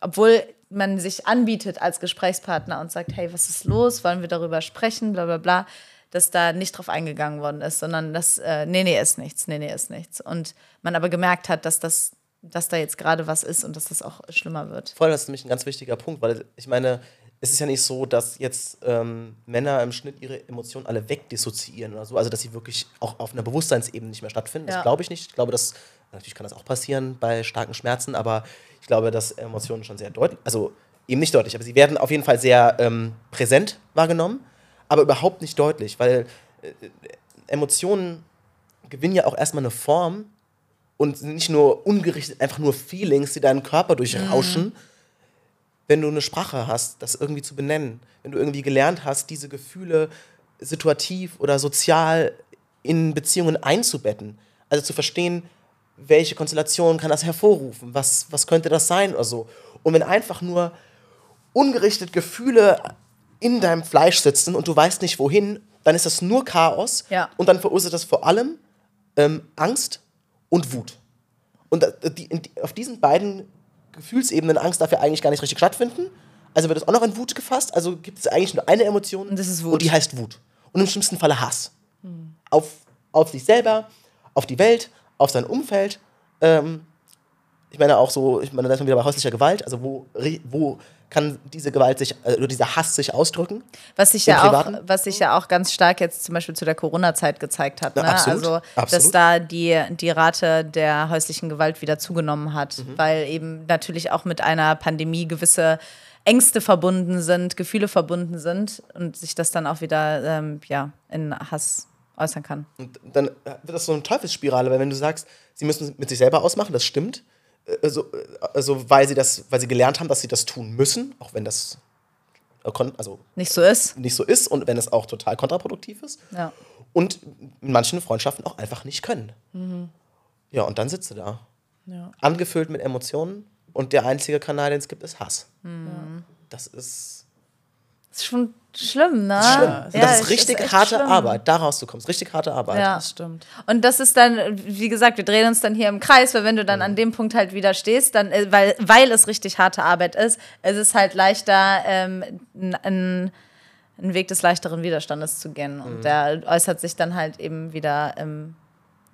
obwohl man sich anbietet als Gesprächspartner und sagt, hey, was ist los, wollen wir darüber sprechen, bla bla bla, dass da nicht drauf eingegangen worden ist, sondern dass, äh, nee, nee, ist nichts, nee, nee, ist nichts. Und man aber gemerkt hat, dass das, dass da jetzt gerade was ist und dass das auch schlimmer wird. Voll, das ist nämlich ein ganz wichtiger Punkt, weil ich meine, es ist ja nicht so, dass jetzt ähm, Männer im Schnitt ihre Emotionen alle wegdissoziieren oder so, also dass sie wirklich auch auf einer Bewusstseinsebene nicht mehr stattfinden. Ja. Das glaube ich nicht. Ich glaube, dass natürlich kann das auch passieren bei starken Schmerzen, aber ich glaube, dass Emotionen schon sehr deutlich, also eben nicht deutlich, aber sie werden auf jeden Fall sehr ähm, präsent wahrgenommen, aber überhaupt nicht deutlich, weil äh, Emotionen gewinnen ja auch erstmal eine Form und sind nicht nur ungerichtet, einfach nur Feelings, die deinen Körper durchrauschen, wenn du eine Sprache hast, das irgendwie zu benennen, wenn du irgendwie gelernt hast, diese Gefühle situativ oder sozial in Beziehungen einzubetten, also zu verstehen, welche Konstellation kann das hervorrufen, was, was könnte das sein oder so. Und wenn einfach nur ungerichtet Gefühle in deinem Fleisch sitzen und du weißt nicht wohin, dann ist das nur Chaos Ja. und dann verursacht das vor allem ähm, Angst und Wut. Und die, in, auf diesen beiden Gefühlsebenen Angst darf ja eigentlich gar nicht richtig stattfinden. Also wird es auch noch in Wut gefasst. Also gibt es eigentlich nur eine Emotion. Und das ist Wut. Und die heißt Wut. Und im schlimmsten Falle Hass. Auf, auf sich selber, auf die Welt, auf sein Umfeld. Ähm, ich meine auch so, ich meine, da ist man wieder bei häuslicher Gewalt. Also wo, wo kann diese Gewalt sich, äh, oder dieser Hass sich ausdrücken? Was sich ja auch, was sich ja auch ganz stark jetzt zum Beispiel zu der Corona-Zeit gezeigt hat. Na, Ne? absolut, Also, dass absolut. da die, die Rate der häuslichen Gewalt wieder zugenommen hat, Mhm. weil eben natürlich auch mit einer Pandemie gewisse Ängste verbunden sind, Gefühle verbunden sind und sich das dann auch wieder ähm, ja, in Hass äußern kann. Und dann wird das so eine Teufelsspirale, weil wenn du sagst, sie müssen es mit sich selber ausmachen, das stimmt. Also, also weil sie das, weil sie gelernt haben, dass sie das tun müssen, auch wenn das äh, also Nicht so ist. nicht so ist und wenn es auch total kontraproduktiv ist. Ja. Und in manchen Freundschaften auch einfach nicht können. Ja, und dann sitzt du da. Ja. Angefüllt mit Emotionen und der einzige Kanal, den es gibt, ist Hass. Das ist Das ist schon schlimm, ne? schlimm. Ja, und das ist richtig echt harte schlimm. Arbeit. Da rauskommst. Richtig harte Arbeit. Ja. Das stimmt. Und das ist dann, wie gesagt, wir drehen uns dann hier im Kreis, weil wenn du dann an dem Punkt halt wieder stehst, dann, äh, weil, weil es richtig harte Arbeit ist, es ist halt leichter, ähm, einen Weg des leichteren Widerstandes zu gehen. Und der äußert sich dann halt eben wieder im,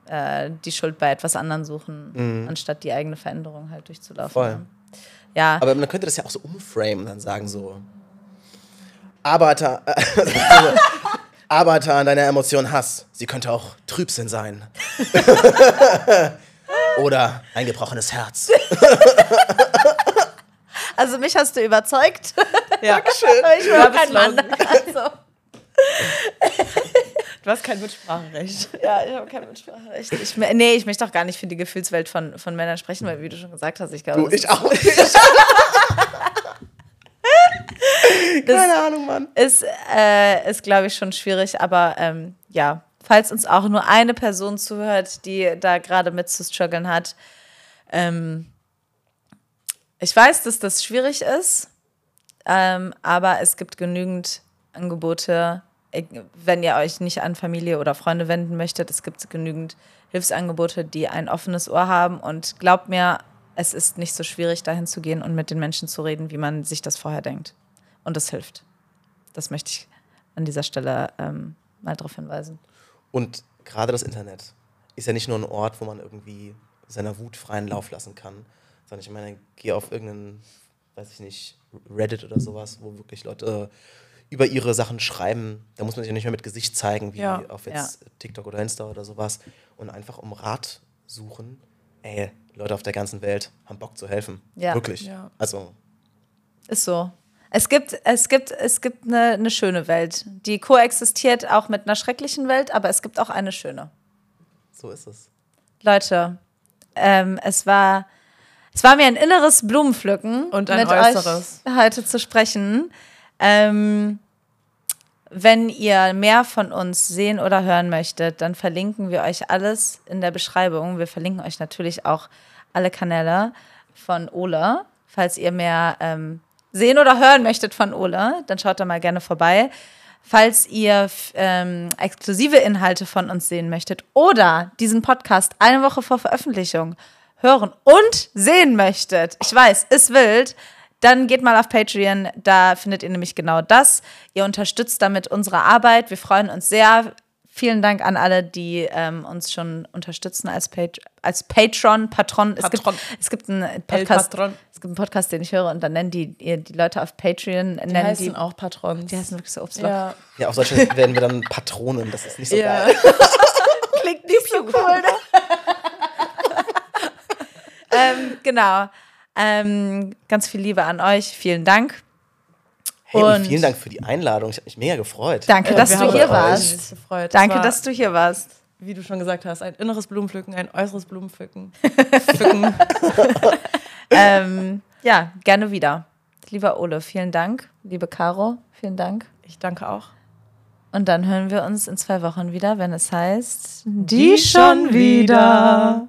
äh, die Schuld bei etwas anderen suchen, anstatt die eigene Veränderung halt durchzulaufen. Voll. Ja, Aber man könnte das ja auch so umframen und dann sagen so, Arbeiter, äh, Arbeiter an deiner Emotion Hass. Sie könnte auch Trübsinn sein. Oder ein gebrochenes Herz. also mich hast du überzeugt. Ja. ich will keinen Werbeslogan. anderen. Also. Du hast kein Mitspracherecht. Ja, ich habe kein Mitspracherecht. Ich, nee, ich möchte auch gar nicht für die Gefühlswelt von, von Männern sprechen, weil, wie du schon gesagt hast, ich glaube. Du, ich auch nicht. Keine Ahnung, Mann. ist, äh, ist glaube ich, schon schwierig, aber ähm, ja, falls uns auch nur eine Person zuhört, die da gerade mit zu strugglen hat, ähm, ich weiß, dass das schwierig ist, ähm, aber es gibt genügend Angebote, ich- wenn ihr euch nicht an Familie oder Freunde wenden möchtet, es gibt genügend Hilfsangebote, die ein offenes Ohr haben. Und glaubt mir, es ist nicht so schwierig, dahin zu gehen und mit den Menschen zu reden, wie man sich das vorher denkt. Und das hilft. Das möchte ich an dieser Stelle ähm, mal darauf hinweisen. Und gerade das Internet ist ja nicht nur ein Ort, wo man irgendwie seiner Wut freien Lauf lassen kann, sondern ich meine, geh auf irgendeinen, weiß ich nicht, Reddit oder sowas, wo wirklich Leute über ihre Sachen schreiben. Da muss man sich ja nicht mehr mit Gesicht zeigen, wie Ja. auf jetzt TikTok oder Insta oder sowas. Und einfach um Rat suchen. Ey, Leute auf der ganzen Welt haben Bock zu helfen. Ja. Wirklich. Ja. Also, Ist so. Es gibt, es gibt, es gibt eine, eine schöne Welt, die koexistiert auch mit einer schrecklichen Welt, aber es gibt auch eine schöne. so ist es. Leute, ähm, es war, es war mir ein inneres Blumenpflücken, Und ein mit äußeres. euch heute zu sprechen. Ähm, wenn ihr mehr von uns sehen oder hören möchtet, dann verlinken wir euch alles in der Beschreibung. Wir verlinken euch natürlich auch alle Kanäle von Ole. Falls ihr mehr ähm, sehen oder hören möchtet von Ole, dann schaut da mal gerne vorbei. Falls ihr ähm, exklusive Inhalte von uns sehen möchtet oder diesen Podcast eine Woche vor Veröffentlichung hören und sehen möchtet, ich weiß, ist wild, dann geht mal auf Patreon, da findet ihr nämlich genau das. Ihr unterstützt damit unsere Arbeit. Wir freuen uns sehr. Vielen Dank an alle, die ähm, uns schon unterstützen als, Pat als Patron, Patron. Es gibt, Patron. es gibt einen Podcast, Patron. es gibt einen Podcast, den ich höre und dann nennen die die Leute auf Patreon Die nennen heißen die, auch Patrons. die heißen wirklich so Obstloch. ja. Ja, auf Deutschland werden wir dann Patronen. Das ist nicht so Ja. geil. Klingt nicht so cool, ne? ähm, genau. Ähm, ganz viel Liebe an euch. Vielen Dank. Hey, und Und- vielen Dank für die Einladung. Ich habe mich mega gefreut. Danke, Ja, dass du hier warst. Danke, war, dass du hier warst. wie du schon gesagt hast, ein inneres Blumenpflücken, ein äußeres Blumenpflücken. Pflücken. ähm, ja, gerne wieder. Lieber Ole, vielen Dank. Liebe Caro, vielen Dank. Ich danke auch. Und dann hören wir uns in zwei Wochen wieder, wenn es heißt, die schon wieder.